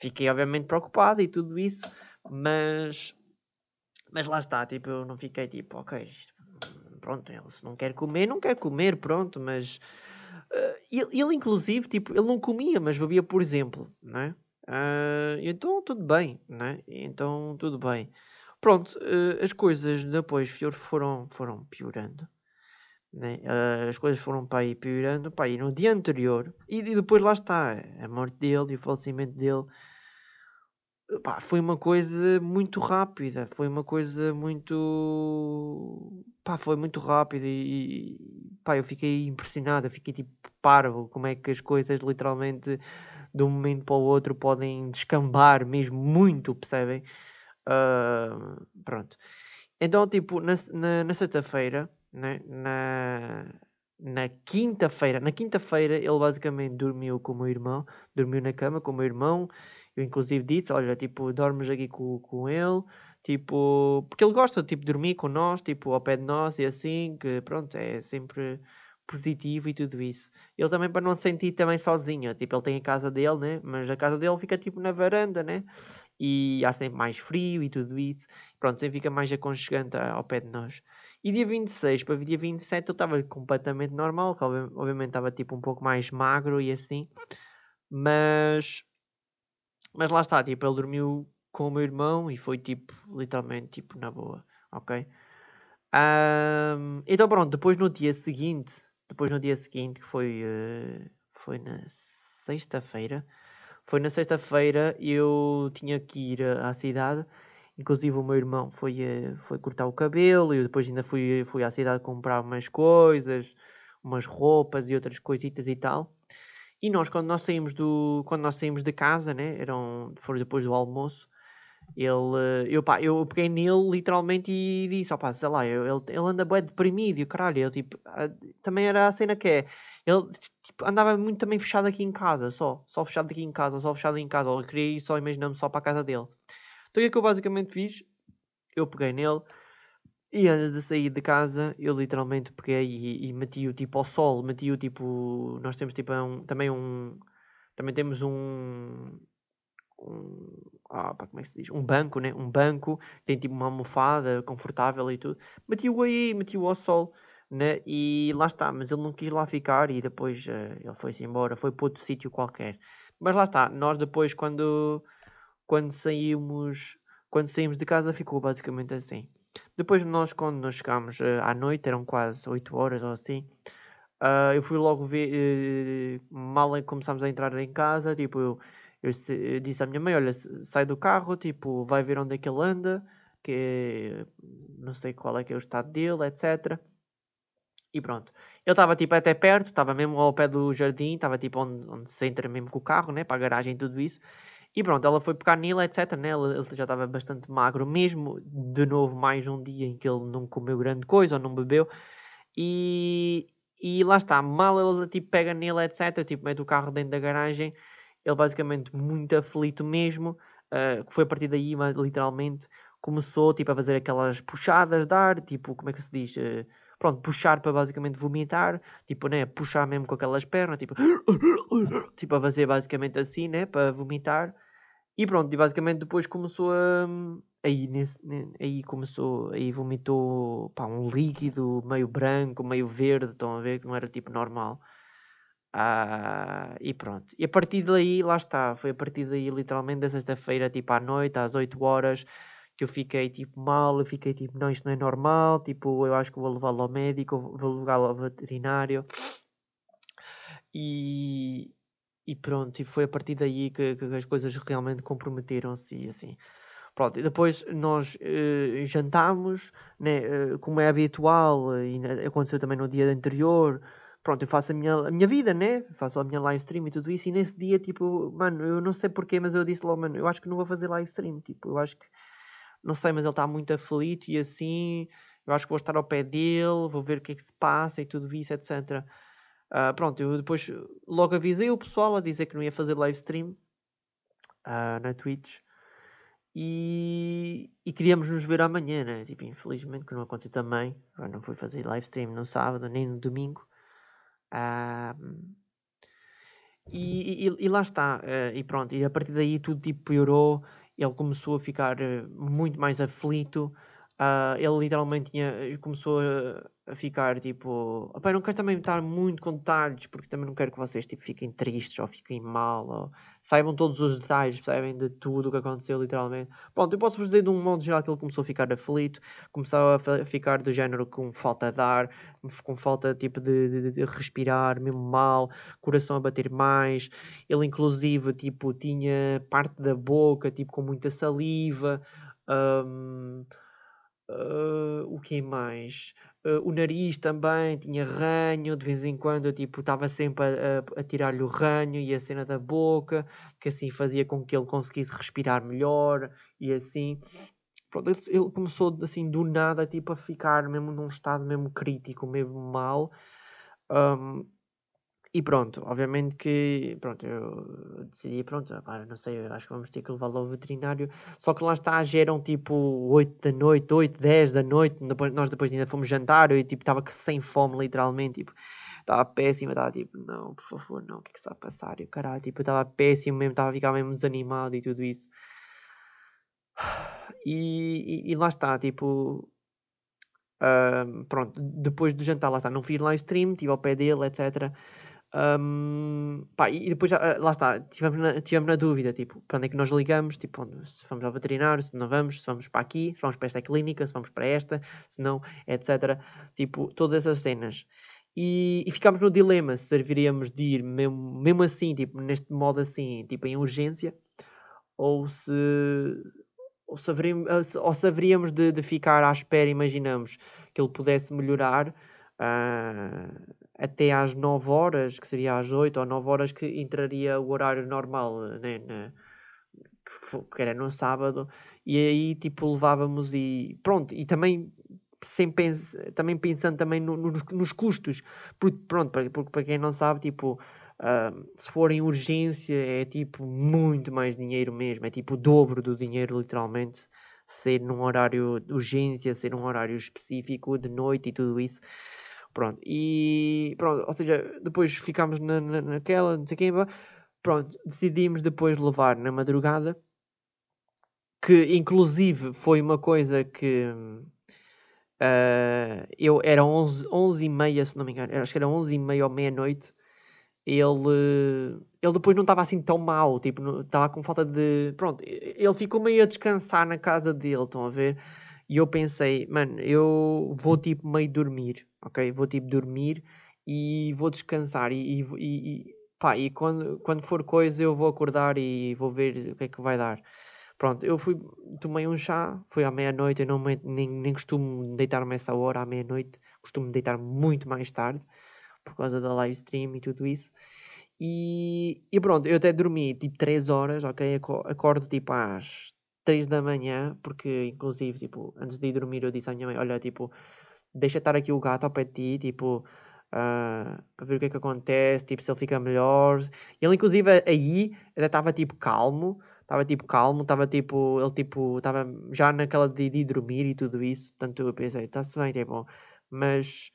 fiquei obviamente preocupado e tudo isso, mas, mas lá está, tipo, eu não fiquei tipo, ok, pronto, ele se não quer comer, não quer comer, pronto, mas uh, ele, ele, inclusive, tipo, ele não comia, mas bebia, por exemplo, né? Uh, então tudo bem, né? Então tudo bem. Pronto, uh, as coisas depois foram, foram piorando. Né? Uh, as coisas foram para aí piorando para aí no dia anterior e, e, depois lá está a morte dele e o falecimento dele pá, foi uma coisa muito rápida foi uma coisa muito pá, foi muito rápida e, e pá, eu fiquei impressionado eu fiquei tipo parvo como é que as coisas literalmente de um momento para o outro podem descambar mesmo muito percebem uh, pronto então tipo na, na, na sexta-feira né? na, na quinta-feira. Na quinta-feira ele basicamente dormiu com o meu irmão, dormiu na cama com o meu irmão. Eu inclusive disse, olha, tipo, dormes aqui com, com ele, tipo, porque ele gosta tipo, de dormir com nós, tipo, ao pé de nós e assim, que pronto, é sempre positivo e tudo isso. Ele também para não se sentir também sozinho, tipo, ele tem a casa dele, né? Mas a casa dele fica tipo na varanda, né? E há sempre mais frio e tudo isso. Pronto, sempre fica mais aconchegante ao pé de nós. E dia 26 para dia 27 eu estava completamente normal, obviamente estava tipo um pouco mais magro e assim. Mas. Mas lá está, tipo, ele dormiu com o meu irmão e foi tipo, literalmente, tipo, na boa, ok? Um, então pronto, depois no dia seguinte, depois no dia seguinte, que foi, uh, foi na sexta-feira, foi na sexta-feira eu tinha que ir à cidade Inclusive o meu irmão foi, uh, foi cortar o cabelo e depois ainda fui, fui à cidade comprar umas coisas, umas roupas e outras coisitas e tal. E nós, quando nós saímos, do, quando nós saímos de casa, né, eram, foi depois do almoço, ele, eu, pá, eu peguei nele literalmente e disse, opá, sei lá, eu, ele, ele anda bem deprimido caralho, ele, tipo, também era a cena que é, ele tipo, andava muito também fechado aqui em casa, só, só fechado aqui em casa, só fechado em casa, ele queria ir só imaginando só para a casa dele. Então o que é que eu basicamente fiz? Eu peguei nele e antes de sair de casa, eu literalmente peguei e, e meti-o tipo ao sol, meti-o tipo. Nós temos tipo um, também um. Também temos um. um ah, pá, como é que se diz? Um banco, né? Um banco, tem tipo uma almofada confortável e tudo. Meti-o aí, meti-o ao sol, né? E lá está, mas ele não quis lá ficar e depois uh, ele foi-se embora, foi para outro sítio qualquer. Mas lá está, nós depois quando quando saímos, quando saímos de casa ficou basicamente assim. Depois nós, quando nós chegámos uh, à noite, eram quase 8 horas ou assim, uh, eu fui logo ver, uh, mal começámos a entrar em casa, tipo, eu, eu, eu, disse à minha mãe, olha, sai do carro, tipo, vai ver onde é que ele anda, que não sei qual é que é o estado dele, etc. E pronto. Ele estava tipo até perto, estava mesmo ao pé do jardim, estava tipo onde, onde se entra mesmo com o carro, né, para a garagem e tudo isso. E pronto, ela foi pegar nele, etc. Né? Ele, já estava bastante magro, mesmo de novo, mais um dia em que ele não comeu grande coisa ou não bebeu. E, e lá está, mal ele tipo, pega nele, etc. Tipo, mete o carro dentro da garagem. Ele basicamente muito aflito mesmo. Uh, foi a partir daí, literalmente, começou tipo, a fazer aquelas puxadas de ar, tipo, como é que se diz? Uh, pronto, puxar para basicamente vomitar, tipo, né, puxar mesmo com aquelas pernas, tipo, tipo a fazer basicamente assim, né, para vomitar. E pronto, e basicamente depois começou a. Aí, nesse, aí começou, aí vomitou pá, um líquido meio branco, meio verde, estão a ver, que não era tipo normal. Ah, e pronto. E a partir daí, lá está, foi a partir daí, literalmente, da sexta-feira, tipo à noite, às 8 horas, que eu fiquei tipo mal, eu fiquei tipo, não, isto não é normal, tipo, eu acho que vou levá-lo ao médico, vou levá-lo ao veterinário. E, e pronto, e foi a partir daí que, que as coisas realmente comprometeram-se e assim. Pronto, e depois nós uh, jantámos, né, uh, como é habitual, e aconteceu também no dia anterior, pronto, eu faço a minha, a minha vida, né? Faço a minha live stream e tudo isso. E nesse dia, tipo, mano, eu não sei porquê, mas eu disse logo, mano, eu acho que não vou fazer live stream. Tipo, eu acho que, não sei, mas ele está muito aflito e assim. Eu acho que vou estar ao pé dele, vou ver o que é que se passa e tudo isso, etc. Uh, ah, pronto, eu depois logo avisei o pessoal a dizer que não ia fazer live stream uh, na Twitch. E, e queríamos nos ver amanhã, né? Tipo, infelizmente que não aconteceu também. Eu não fui fazer live stream no sábado nem no domingo. Uh, e, e, e, lá está, uh, e pronto, e a partir daí tudo tipo piorou, ele começou a ficar muito mais aflito, Uh, ele literalmente tinha, começou a, a ficar tipo. Não quero também estar muito com detalhes, porque também não quero que vocês tipo, fiquem tristes ou fiquem mal, ou saibam todos os detalhes, percebem de tudo o que aconteceu, literalmente. Pronto, eu posso vos dizer de um modo geral que ele começou a ficar aflito, começou a ficar do género com falta de ar, com falta tipo de, de, de respirar, mesmo mal, coração a bater mais. Ele, inclusive, tipo, tinha parte da boca tipo com muita saliva. Um, Uh, o que mais? Uh, o nariz também tinha ranho, de vez em quando eu tipo, estava sempre a, a, a tirar-lhe o ranho e a cena da boca, que assim fazia com que ele conseguisse respirar melhor e assim. Pronto, ele, começou assim do nada tipo, a ficar mesmo num estado mesmo crítico, mesmo mal. Um, e pronto, obviamente que pronto, eu decidi, pronto, agora não sei, acho que vamos ter que levá-lo ao veterinário. Só que lá está, já eram tipo 8 da noite, 8, 10 da noite, depois, nós depois ainda fomos jantar e tipo, estava sem fome, literalmente, tipo, estava péssimo, estava tipo, não, por favor, não, o que é que está a passar? E o caralho, tipo, estava péssimo mesmo, estava a ficar mesmo desanimado e tudo isso. E, e, e lá está, tipo, uh, pronto, depois do jantar, lá está, não fiz live stream, estive ao pé dele, etc. Um, pá, e depois, já, lá está, tivemos na, tivemos na dúvida, tipo, para onde é que nós ligamos, tipo, se vamos ao veterinário, se não vamos, se vamos para aqui, se vamos para esta clínica, se vamos para esta, se não, etc. Tipo, todas as cenas. E, e ficámos no dilema se serviríamos de ir mesmo, mesmo assim, tipo, neste modo assim, tipo, em urgência, ou se, ou se, haveríamos, ou se haveríamos de, de ficar à espera, imaginamos, que ele pudesse melhorar, uh, até às 9 horas, que seria às 8 ou 9 horas, que entraria o horário normal, né, né, que era no sábado, e aí tipo levávamos e pronto, e também sem pens também pensando também no, no, nos custos, porque pronto, porque, porque para quem não sabe, tipo, uh, se for em urgência é tipo muito mais dinheiro mesmo, é tipo o dobro do dinheiro literalmente, ser num horário de urgência, ser num horário específico de noite e tudo isso. Pronto, e pronto, ou seja, depois ficámos na, na, naquela, não sei quem, pronto, decidimos depois levar na madrugada, que inclusive foi uma coisa que uh, eu era 11, 11 e meia, se não me engano, acho que era 11 e meia ou meia-noite. Ele, ele depois não estava assim tão mal, tipo, estava com falta de. Pronto, ele ficou meio a descansar na casa dele, estão a ver? E eu pensei, mano, eu vou tipo meio dormir, ok? Vou tipo dormir e vou descansar e, e, e, pá, e quando, quando for coisa eu vou acordar e vou ver o que é que vai dar. Pronto, eu fui, tomei um chá, foi à meia-noite, eu não me, nem, nem costumo deitar-me essa hora à meia-noite, costumo deitar muito mais tarde, por causa da live stream e tudo isso. E, e pronto, eu até dormi tipo 3 horas, ok? Acordo tipo às 3 da manhã, porque inclusive, tipo, antes de ir dormir eu disse à minha mãe, olha, tipo, deixa estar aqui o gato ao pé de ti, tipo, uh, para ver o que é que acontece, tipo, se ele fica melhor. Ele, inclusive, aí, ainda estava, tipo, calmo, estava, tipo, calmo, estava, tipo, ele, tipo, estava já naquela de, de dormir e tudo isso, portanto, eu pensei, está-se bem, tipo, mas...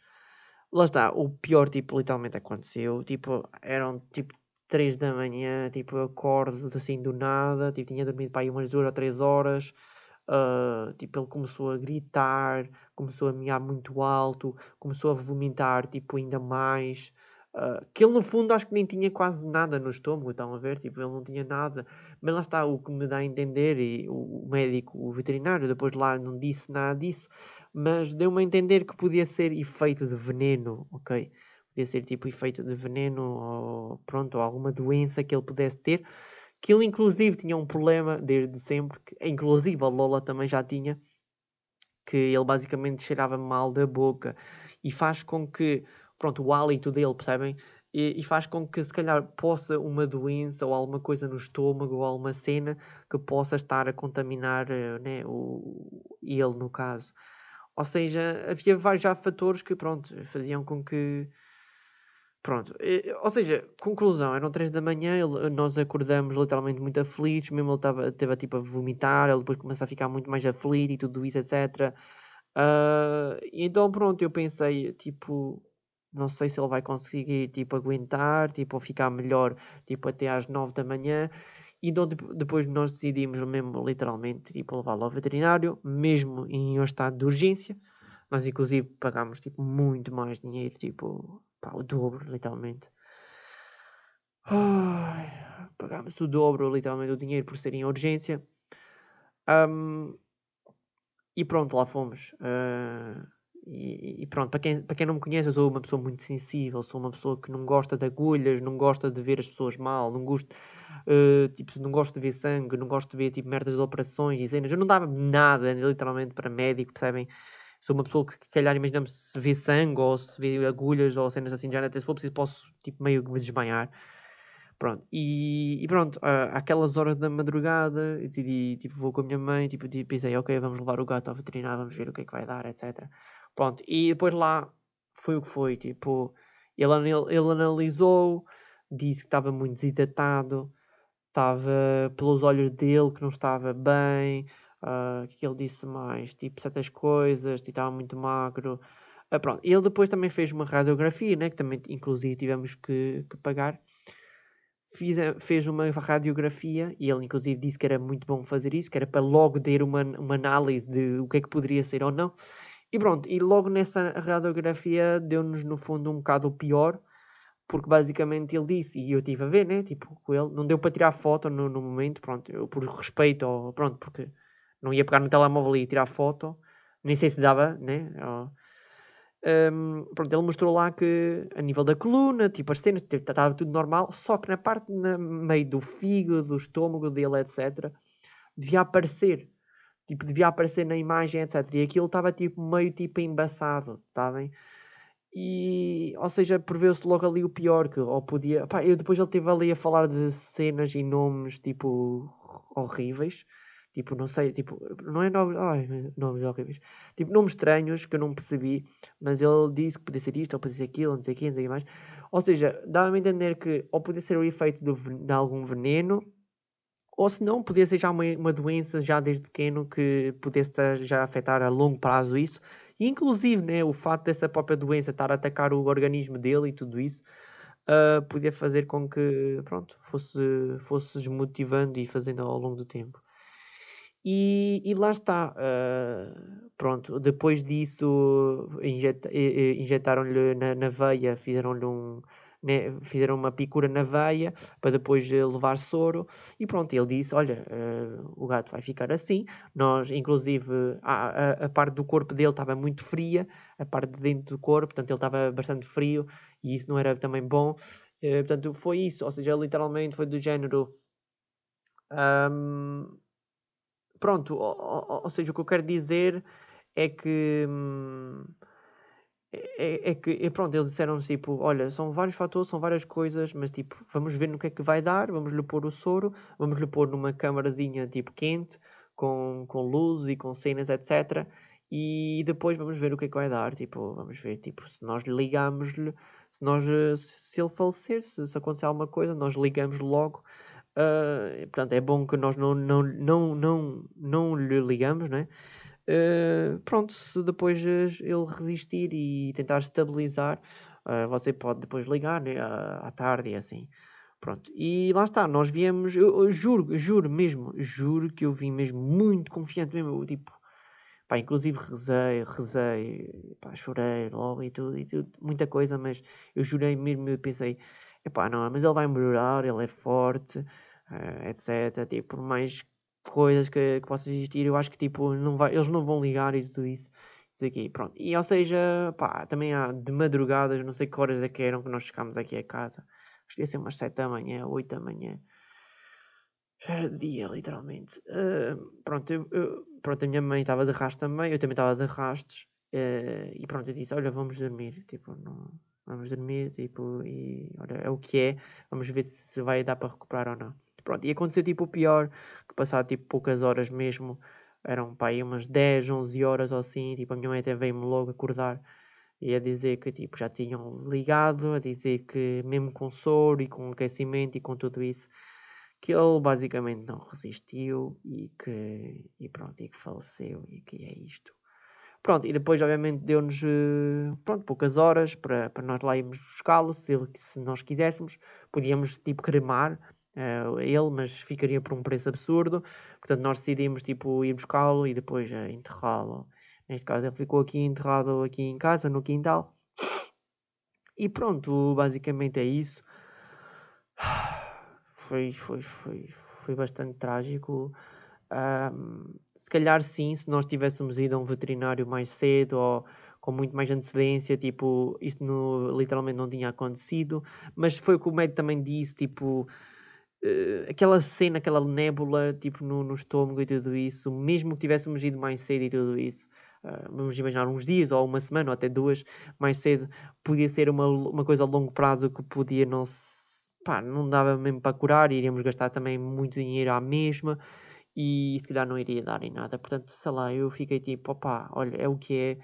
Lá está, o pior, tipo, literalmente aconteceu, tipo, eram, tipo, 3 da manhã, tipo, eu acordo assim do nada, tipo, tinha dormido para aí umas 2 ou 3 horas, uh, tipo, ele começou a gritar, começou a miar muito alto, começou a vomitar, tipo, ainda mais, Uh, que ele no fundo acho que nem tinha quase nada no estômago, estão a ver? Tipo, ele não tinha nada. Mas lá está o que me dá a entender, e o, médico, o veterinário, depois lá não disse nada disso, mas deu-me a entender que podia ser efeito de veneno, ok? Podia ser tipo efeito de veneno ou pronto, ou alguma doença que ele pudesse ter. Que ele inclusive tinha um problema desde sempre, que, inclusive a Lola também já tinha, que ele basicamente cheirava mal da boca e faz com que pronto, o hálito dele, percebem? E, e, faz com que se calhar possa uma doença ou alguma coisa no estômago ou alguma cena que possa estar a contaminar eh, né, o, ele no caso. Ou seja, havia vários já fatores que pronto, faziam com que Pronto, ou seja, conclusão, eram 3 da manhã, nós acordamos literalmente muito aflitos, mesmo ele estava, tipo a vomitar, ele depois começa a ficar muito mais aflito e tudo isso, etc. Uh, então pronto, eu pensei, tipo, não sei se ele vai conseguir, tipo, aguentar, tipo, ficar melhor, tipo, até às 9 da manhã. Então, depois nós decidimos mesmo, literalmente, tipo, levá-lo ao veterinário, mesmo em um estado de urgência. Nós, inclusive, pagámos, tipo, muito mais dinheiro, tipo, pá, o dobro, literalmente. Ai, pagámos o dobro, literalmente, o dinheiro por ser em urgência. Um, e pronto, lá fomos. Uh, e, e, pronto, para quem, para quem não me conhece, eu sou uma pessoa muito sensível, sou uma pessoa que não gosta de agulhas, não gosta de ver as pessoas mal, não gosto, uh, tipo, não gosto de ver sangue, não gosto de ver tipo, merdas de operações e cenas. Eu não dava nada, literalmente, para médico, percebem? Sou uma pessoa que, que calhar, imaginamos se vê sangue ou se vê agulhas ou cenas assim, já até se for preciso, posso tipo, meio que me desmaiar. Pronto, e, e pronto, uh, aquelas horas da madrugada, eu decidi, tipo, vou com a minha mãe, tipo, pensei, ok, vamos levar o gato ao veterinário, vamos ver o que é que vai dar, etc. Pronto, e depois lá foi o que foi, tipo, ele, ele analisou, disse que estava muito desidratado, estava pelos olhos dele que não estava bem, uh, que ele disse mais, tipo, certas coisas, tipo, estava muito magro. Uh, pronto, ele depois também fez uma radiografia, né, que também inclusive tivemos que, que pagar. Fiz, fez uma radiografia e ele inclusive disse que era muito bom fazer isso, que era para logo ter uma, uma análise de o que é que poderia ser ou não. E pronto, e logo nessa radiografia deu-nos no fundo um bocado o pior, porque basicamente ele disse, e eu estive a ver, né, tipo, com ele, não deu para tirar foto no, no momento, pronto, eu, por respeito, ou, pronto, porque não ia pegar no telemóvel e tirar foto, nem sei se dava, né, um, pronto, ele mostrou lá que a nível da coluna, tipo as cenas, tipo, estava tudo normal, só que na parte, na meio do fígado, do estômago dele, etc., devia aparecer Tipo, devia aparecer na imagem, etc. E aquilo estava tipo meio tipo embaçado, está bem? E, ou seja, preveu-se logo ali o pior, que ou podia. Pá, eu depois ele esteve ali a falar de cenas e nomes tipo horríveis. Tipo, não sei, tipo, não é nomes, ai, nomes horríveis. Tipo, nomes estranhos que eu não percebi, mas ele disse que podia ser isto, ou podia ser aquilo, não sei o que, não sei o que mais. Ou seja, dá-me a entender que ou podia ser o efeito de, de algum veneno, ou se não, podia ser já uma, uma doença já desde pequeno que pudesse já afetar a longo prazo isso. E inclusive, né, o fato dessa própria doença estar a atacar o organismo dele e tudo isso, uh, podia fazer com que, pronto, fosse, fosse desmotivando e fazendo ao longo do tempo. E, e lá está, uh, pronto, depois disso injeta, injetaram-lhe na, na veia, fizeram-lhe um, né, fizeram uma picura na veia para depois eh, levar soro. E pronto, ele disse, olha, uh, o gato vai ficar assim, nós inclusive a, a, a, parte do corpo dele estava muito fria, a parte de dentro do corpo, portanto ele estava bastante frio e isso não era também bom, uh, portanto foi isso, ou seja, literalmente foi do género um, pronto, ou, ou, seja, o que eu quero dizer é que hum, é, é que, é, pronto, eles disseram tipo, olha, são vários fatores, são várias coisas, mas tipo, vamos ver no que é que vai dar, vamos lhe pôr o soro, vamos lhe pôr numa câmarazinha tipo quente, com, com luz e com cenas, etc. E depois vamos ver o que é que vai dar, tipo, vamos ver, tipo, se nós ligamos-lhe, se nós, se ele falecer, se, se acontecer alguma coisa, nós ligamos logo. Uh, portanto, é bom que nós não, não, não, não, não lhe ligamos, né? Uh, pronto, se depois ele resistir e tentar estabilizar, uh, você pode depois ligar né, à, à tarde e assim. Pronto, e lá está, nós viemos, eu, eu, juro, juro mesmo, juro que eu vim mesmo muito confiante mesmo, eu, tipo, Pá, inclusive rezei, rezei, pá, chorei logo e tudo, e tudo, muita coisa, mas eu jurei mesmo, eu pensei, epá, não, mas ele vai melhorar, ele é forte, uh, eh, etc. Tipo, por mais coisas que, que possam existir, eu acho que tipo, não vai, eles não vão ligar e tudo isso. Isso aqui, pronto. E ou seja, pá, também há de madrugadas, não sei que horas é que eram que nós chegámos aqui a casa. Acho que ia ser umas 7 da manhã, 8 da manhã. Já era dia, literalmente. Uh, pronto, eu, eu, pronto, a minha mãe estava de rastro também, eu também estava de rastos. Uh, e pronto, eu disse, olha, vamos dormir. Tipo, não, vamos dormir, tipo, e olha, é o que é. Vamos ver se, vai dar para recuperar ou não. Pronto, e aconteceu tipo o pior, que passado tipo poucas horas mesmo, eram pá, aí umas 10, 11 horas ou assim, tipo, a minha mãe até veio-me logo acordar e a dizer que tipo, já tinham ligado, a dizer que mesmo com soro e com aquecimento e com tudo isso, que ele basicamente não resistiu e que, e pronto, e que faleceu e que é isto. Pronto, e depois obviamente deu-nos eh, pronto, poucas horas para, para nós lá irmos buscá-lo, se, se nós quiséssemos, podíamos tipo cremar uh, ele, mas ficaria por um preço absurdo. Portanto, nós decidimos tipo, ir buscá-lo e depois uh, enterrá-lo. Neste caso, ele ficou aqui enterrado aqui em casa, no quintal. E pronto, basicamente é isso. Foi, foi, foi, foi bastante trágico. Um, se calhar sim, se nós tivéssemos ido a um veterinário mais cedo ou com muito mais antecedência, tipo, isto no, literalmente não tinha acontecido, mas foi o que o médico também disse, tipo, uh, aquela cena, aquela nébula tipo no, no, estômago e tudo isso, mesmo que tivéssemos ido mais cedo e tudo isso, uh, vamos imaginar uns dias ou uma semana ou até duas mais cedo, podia ser uma, uma coisa a longo prazo que podia não se, pá, não dava mesmo para curar, iríamos gastar também muito dinheiro à mesma e se calhar não iria dar em nada. Portanto, sei lá, eu fiquei tipo, opá, olha, é o que é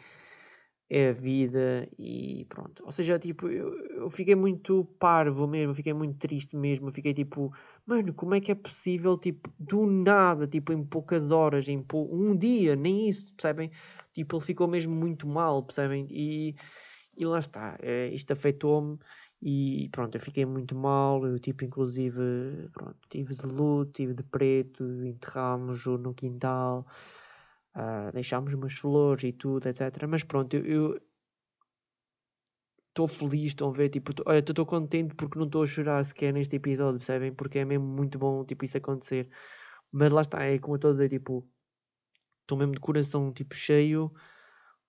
é a vida e pronto. Ou seja, tipo, eu, eu fiquei muito parvo mesmo, fiquei muito triste mesmo, fiquei tipo, mano, como é que é possível, tipo, do nada, tipo, em poucas horas, em pou... um dia, nem isso, percebem? Tipo, ele ficou mesmo muito mal, percebem? E, e lá está, é, isto afetou-me e pronto, eu fiquei muito mal, eu tipo, inclusive, pronto, tive de luto, tive de preto, enterramos-o no quintal, Uh, deixámos umas flores e tudo, etc. Mas pronto, eu estou feliz, estão a ver, tipo, tô, olha, estou contente porque não estou a chorar sequer neste episódio, percebem? Porque é mesmo muito bom, tipo, isso acontecer. Mas lá está, é como eu estou a dizer, tipo, estou mesmo de coração, tipo, cheio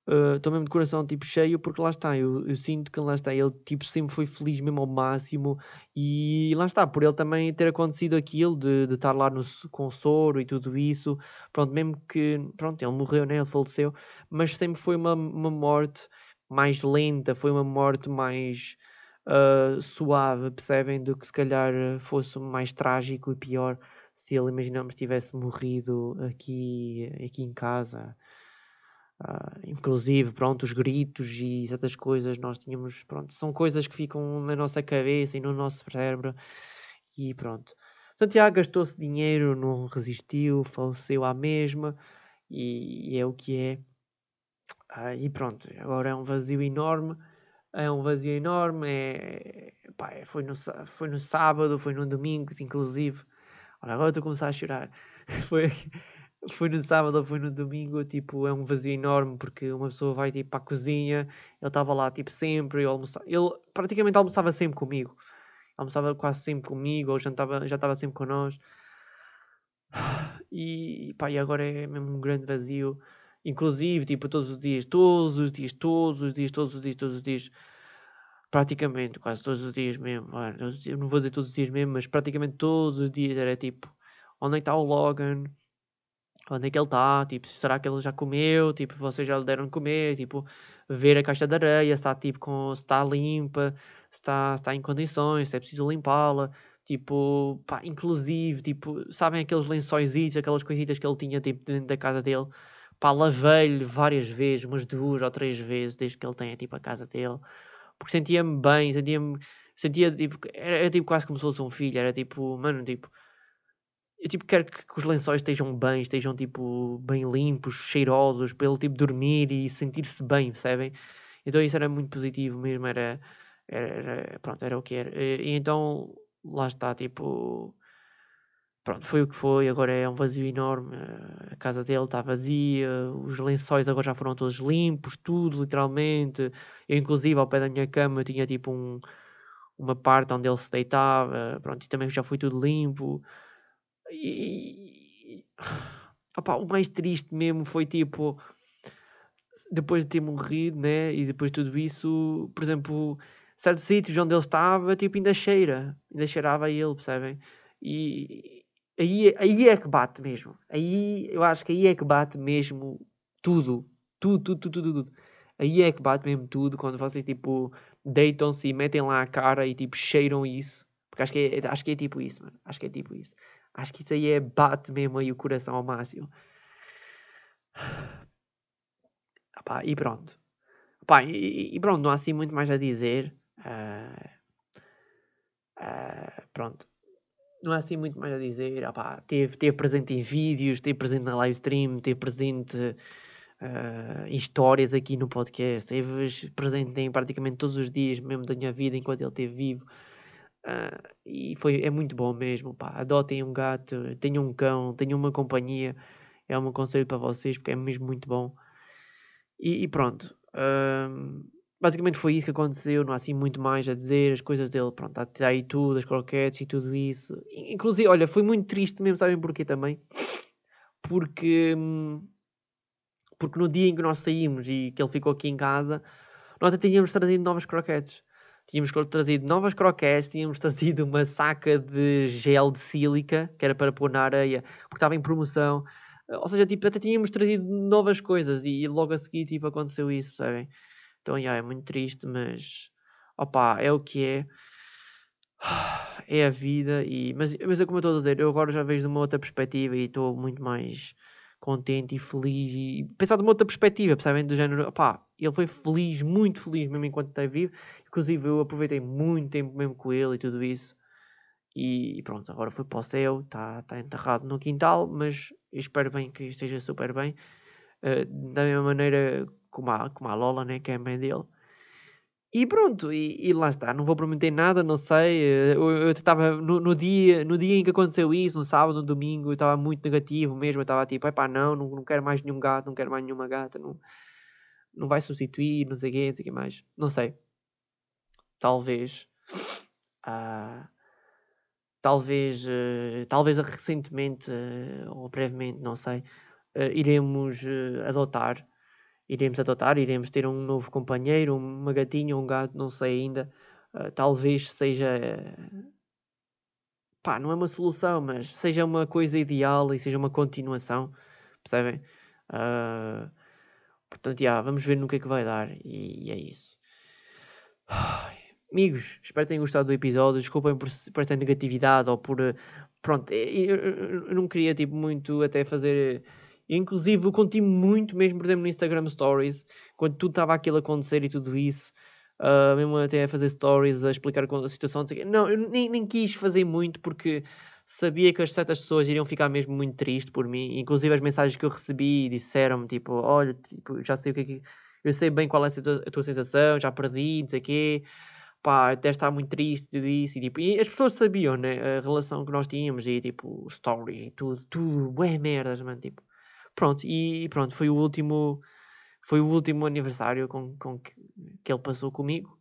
estou uh, mesmo de coração tipo cheio porque lá está, eu, eu, sinto que lá está, ele tipo sempre foi feliz mesmo ao máximo e lá está, por ele também ter acontecido aquilo de, de estar lá no, com soro e tudo isso, pronto, mesmo que, pronto, ele morreu, né, ele faleceu, mas sempre foi uma, uma morte mais lenta, foi uma morte mais uh, suave, percebem, do que se calhar fosse mais trágico e pior se ele, imaginamos, tivesse morrido aqui, aqui em casa Uh, inclusive, pronto, os gritos e certas coisas nós tínhamos, pronto, são coisas que ficam na nossa cabeça e no nosso cérebro e pronto. Portanto, já gastou-se dinheiro, não resistiu, faleceu à mesma e, e é o que é. Uh, e pronto, agora é um vazio enorme, é um vazio enorme, é, pá, é, foi, no, foi no sábado, foi no domingo, inclusive. Olha, agora estou a começar a chorar. foi foi no sábado ou foi no domingo, tipo, é um vazio enorme porque uma pessoa vai tipo para a cozinha, ele estava lá tipo sempre, eu almoçava, ele praticamente almoçava sempre comigo, almoçava quase sempre comigo, ou jantava, já estava sempre com nós. E pá, e agora é mesmo um grande vazio, inclusive tipo todos os dias, todos os dias, todos os dias, todos os dias, todos os dias, praticamente, quase todos os dias mesmo, eu não vou dizer todos os dias mesmo, mas praticamente todos os dias era tipo, onde é que está o Logan? Onde é que ele está, tipo, será que ele já comeu, tipo, vocês já lhe deram de comer, tipo, ver a caixa de areia, se está, tipo, com, se está limpa, se está, se está em condições, se é preciso limpá-la, tipo, pá, inclusive, tipo, sabem aqueles lençóis, aquelas coisitas que ele tinha, tipo, dentro da casa dele, pá, lavei-lhe várias vezes, umas duas ou três vezes, desde que ele tenha, tipo, a casa dele, porque sentia-me bem, sentia-me, sentia, tipo, era, era, tipo, quase como se fosse um filho, era, tipo, mano, tipo, eu tipo quero que, que, os lençóis estejam bem, estejam tipo bem limpos, cheirosos, para ele tipo dormir e sentir-se bem, percebem? Então isso era muito positivo mesmo, era, era, pronto, era o que era. E, então lá está, tipo pronto, foi o que foi, agora é um vazio enorme, a casa dele está vazia, os lençóis agora já foram todos limpos, tudo literalmente, eu inclusive ao pé da minha cama tinha tipo um, uma parte onde ele se deitava, pronto, e também já foi tudo limpo, e, opa, o mais triste mesmo foi tipo, depois de ter morrido, né, e depois de tudo isso, por exemplo, certos sítios onde ele estava, tipo, ainda cheira, ainda cheirava a ele, percebem? E, Aí, aí é que bate mesmo. Aí eu acho que aí é que bate mesmo tudo. Tudo, tudo, tudo, tudo. tudo. Aí é que bate mesmo tudo quando vocês tipo deitam-se e metem lá a cara e tipo cheiram isso. Porque acho que é, acho que é tipo isso, mano. Acho que é tipo isso. Acho que isso aí é bate mesmo aí o coração ao máximo. e pronto. e, e, pronto, não há assim muito mais a dizer. Uh, uh, pronto não há assim muito mais a dizer. Ah, teve, teve presente em vídeos, teve presente na live stream, teve presente uh, em histórias aqui no podcast, teve presente em praticamente todos os dias mesmo da minha vida enquanto ele esteve vivo. Uh, e foi, é muito bom mesmo. Pá. Adotem um gato, tenham um cão, tenham uma companhia. É um conselho para vocês porque é mesmo muito bom. E, e pronto. Uh, basicamente foi isso que aconteceu, não há assim muito mais a dizer, as coisas dele, pronto, está aí tudo, as croquetes e tudo isso. Inclusive, olha, foi muito triste mesmo, sabem porquê também? Porque, hum, porque no dia em que nós saímos e que ele ficou aqui em casa, nós até tínhamos trazido novas croquetes. Tínhamos trazido novas croquetes, tínhamos trazido uma saca de gel de sílica, que era para pôr na areia, porque estava em promoção. Ou seja, tipo, até tínhamos trazido novas coisas e logo a seguir, tipo, aconteceu isso, percebem? Então, yeah, é muito triste, mas opá, é o que é. É a vida, e, mas, mas é como eu estou a dizer, eu agora já vejo de uma outra perspectiva e estou muito mais contente e feliz e pensar de uma outra perspectiva, percebem? Do género, opá, ele foi feliz, muito feliz mesmo enquanto esteve vivo. Inclusive eu aproveitei muito tempo mesmo com ele e tudo isso. E pronto, agora foi para o céu, está tá enterrado no quintal, mas espero bem que esteja super bem. Uh, da mesma maneira como a, como a Lola, né, que é a mãe dele. E pronto, e, e, lá está, não vou prometer nada, não sei. Eh, eu estava no, no, dia, no dia em que aconteceu isso, no sábado, no domingo, eu estava muito negativo mesmo. Eu estava tipo, epá, não, não, não quero mais nenhum gato, não quero mais nenhuma gata, não, não vai substituir, não sei o não sei o que mais. Não sei. Talvez. Uh, talvez, uh, talvez recentemente, uh, ou brevemente, não sei, iremos adotar iremos adotar, iremos ter um novo companheiro, uma gatinha, um gato, não sei ainda. Uh, talvez seja. Pá, não é uma solução, mas seja uma coisa ideal e seja uma continuação, percebem? Uh, portanto, já, vamos ver no que é que vai dar e, e é isso. Amigos, espero que tenham gostado do episódio. Desculpem por, por esta negatividade ou por. Pronto, eu, eu, eu não queria tipo, muito até fazer Inclusive, eu conti muito mesmo, por exemplo, no Instagram Stories, quando tudo estava aquilo a acontecer e tudo isso. Uh, mesmo até a fazer stories, a explicar a situação. Não, eu nem, nem quis fazer muito porque sabia que as certas pessoas iriam ficar mesmo muito tristes por mim. Inclusive, as mensagens que eu recebi disseram-me, tipo, olha, tipo, já sei o que é que... Eu sei bem qual é a tua, sensação, já perdi, não sei o quê. Pá, até estar muito triste, tudo isso. E, tipo, e as pessoas sabiam, né, a relação que nós tínhamos e, tipo, stories e tudo, tudo, bué merdas, mano, tipo Pronto, e pronto, foi o último, foi o último aniversário com, com que, que ele passou comigo.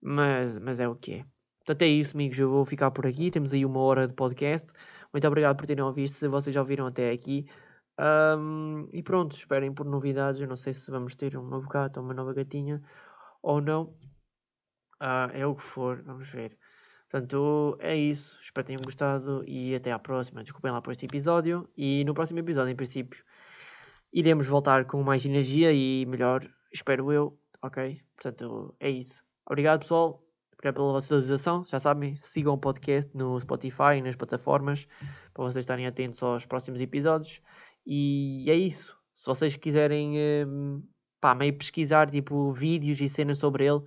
Mas, mas é o que é. Portanto, é isso, amigos. Eu vou ficar por aqui. Temos aí uma hora de podcast. Muito obrigado por terem ouvido. Se vocês já ouviram até aqui. Um, e pronto, esperem por novidades. Eu não sei se vamos ter um novo gato ou uma nova gatinha ou não. Uh, é o que for, vamos ver. Portanto, é isso. Espero que tenham gostado e até à próxima. Desculpem lá por este episódio. E no próximo episódio, em princípio, iremos voltar com mais energia e melhor, espero eu. Ok? Portanto, é isso. Obrigado, pessoal. Obrigado pela vossa visualização. Já sabem, sigam o podcast no Spotify e nas plataformas para vocês estarem atentos aos próximos episódios. E é isso. Se vocês quiserem um, pá, meio pesquisar tipo vídeos e cenas sobre ele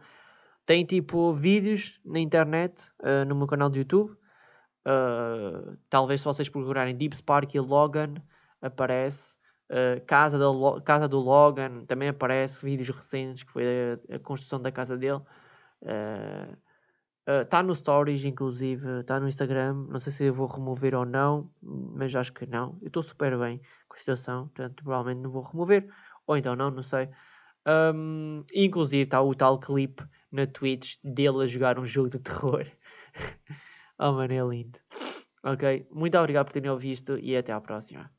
tem tipo vídeos na internet, uh, no meu canal do YouTube. Uh, talvez se vocês procurarem Deep Spark e Logan, aparece. Uh, casa, da, casa do Logan, também aparece vídeos recentes que foi a, a construção da casa dele. Está no Stories, inclusive, está no Instagram. Não sei se eu vou remover ou não, mas acho que não. Eu estou super bem com a situação, portanto, provavelmente não vou remover. Ou então não, não sei. Um, inclusive, está o tal clipe na Twitch dele a jogar um jogo de terror. oh, mano, é lindo. Ok, muito obrigado por terem ouvido e até à próxima.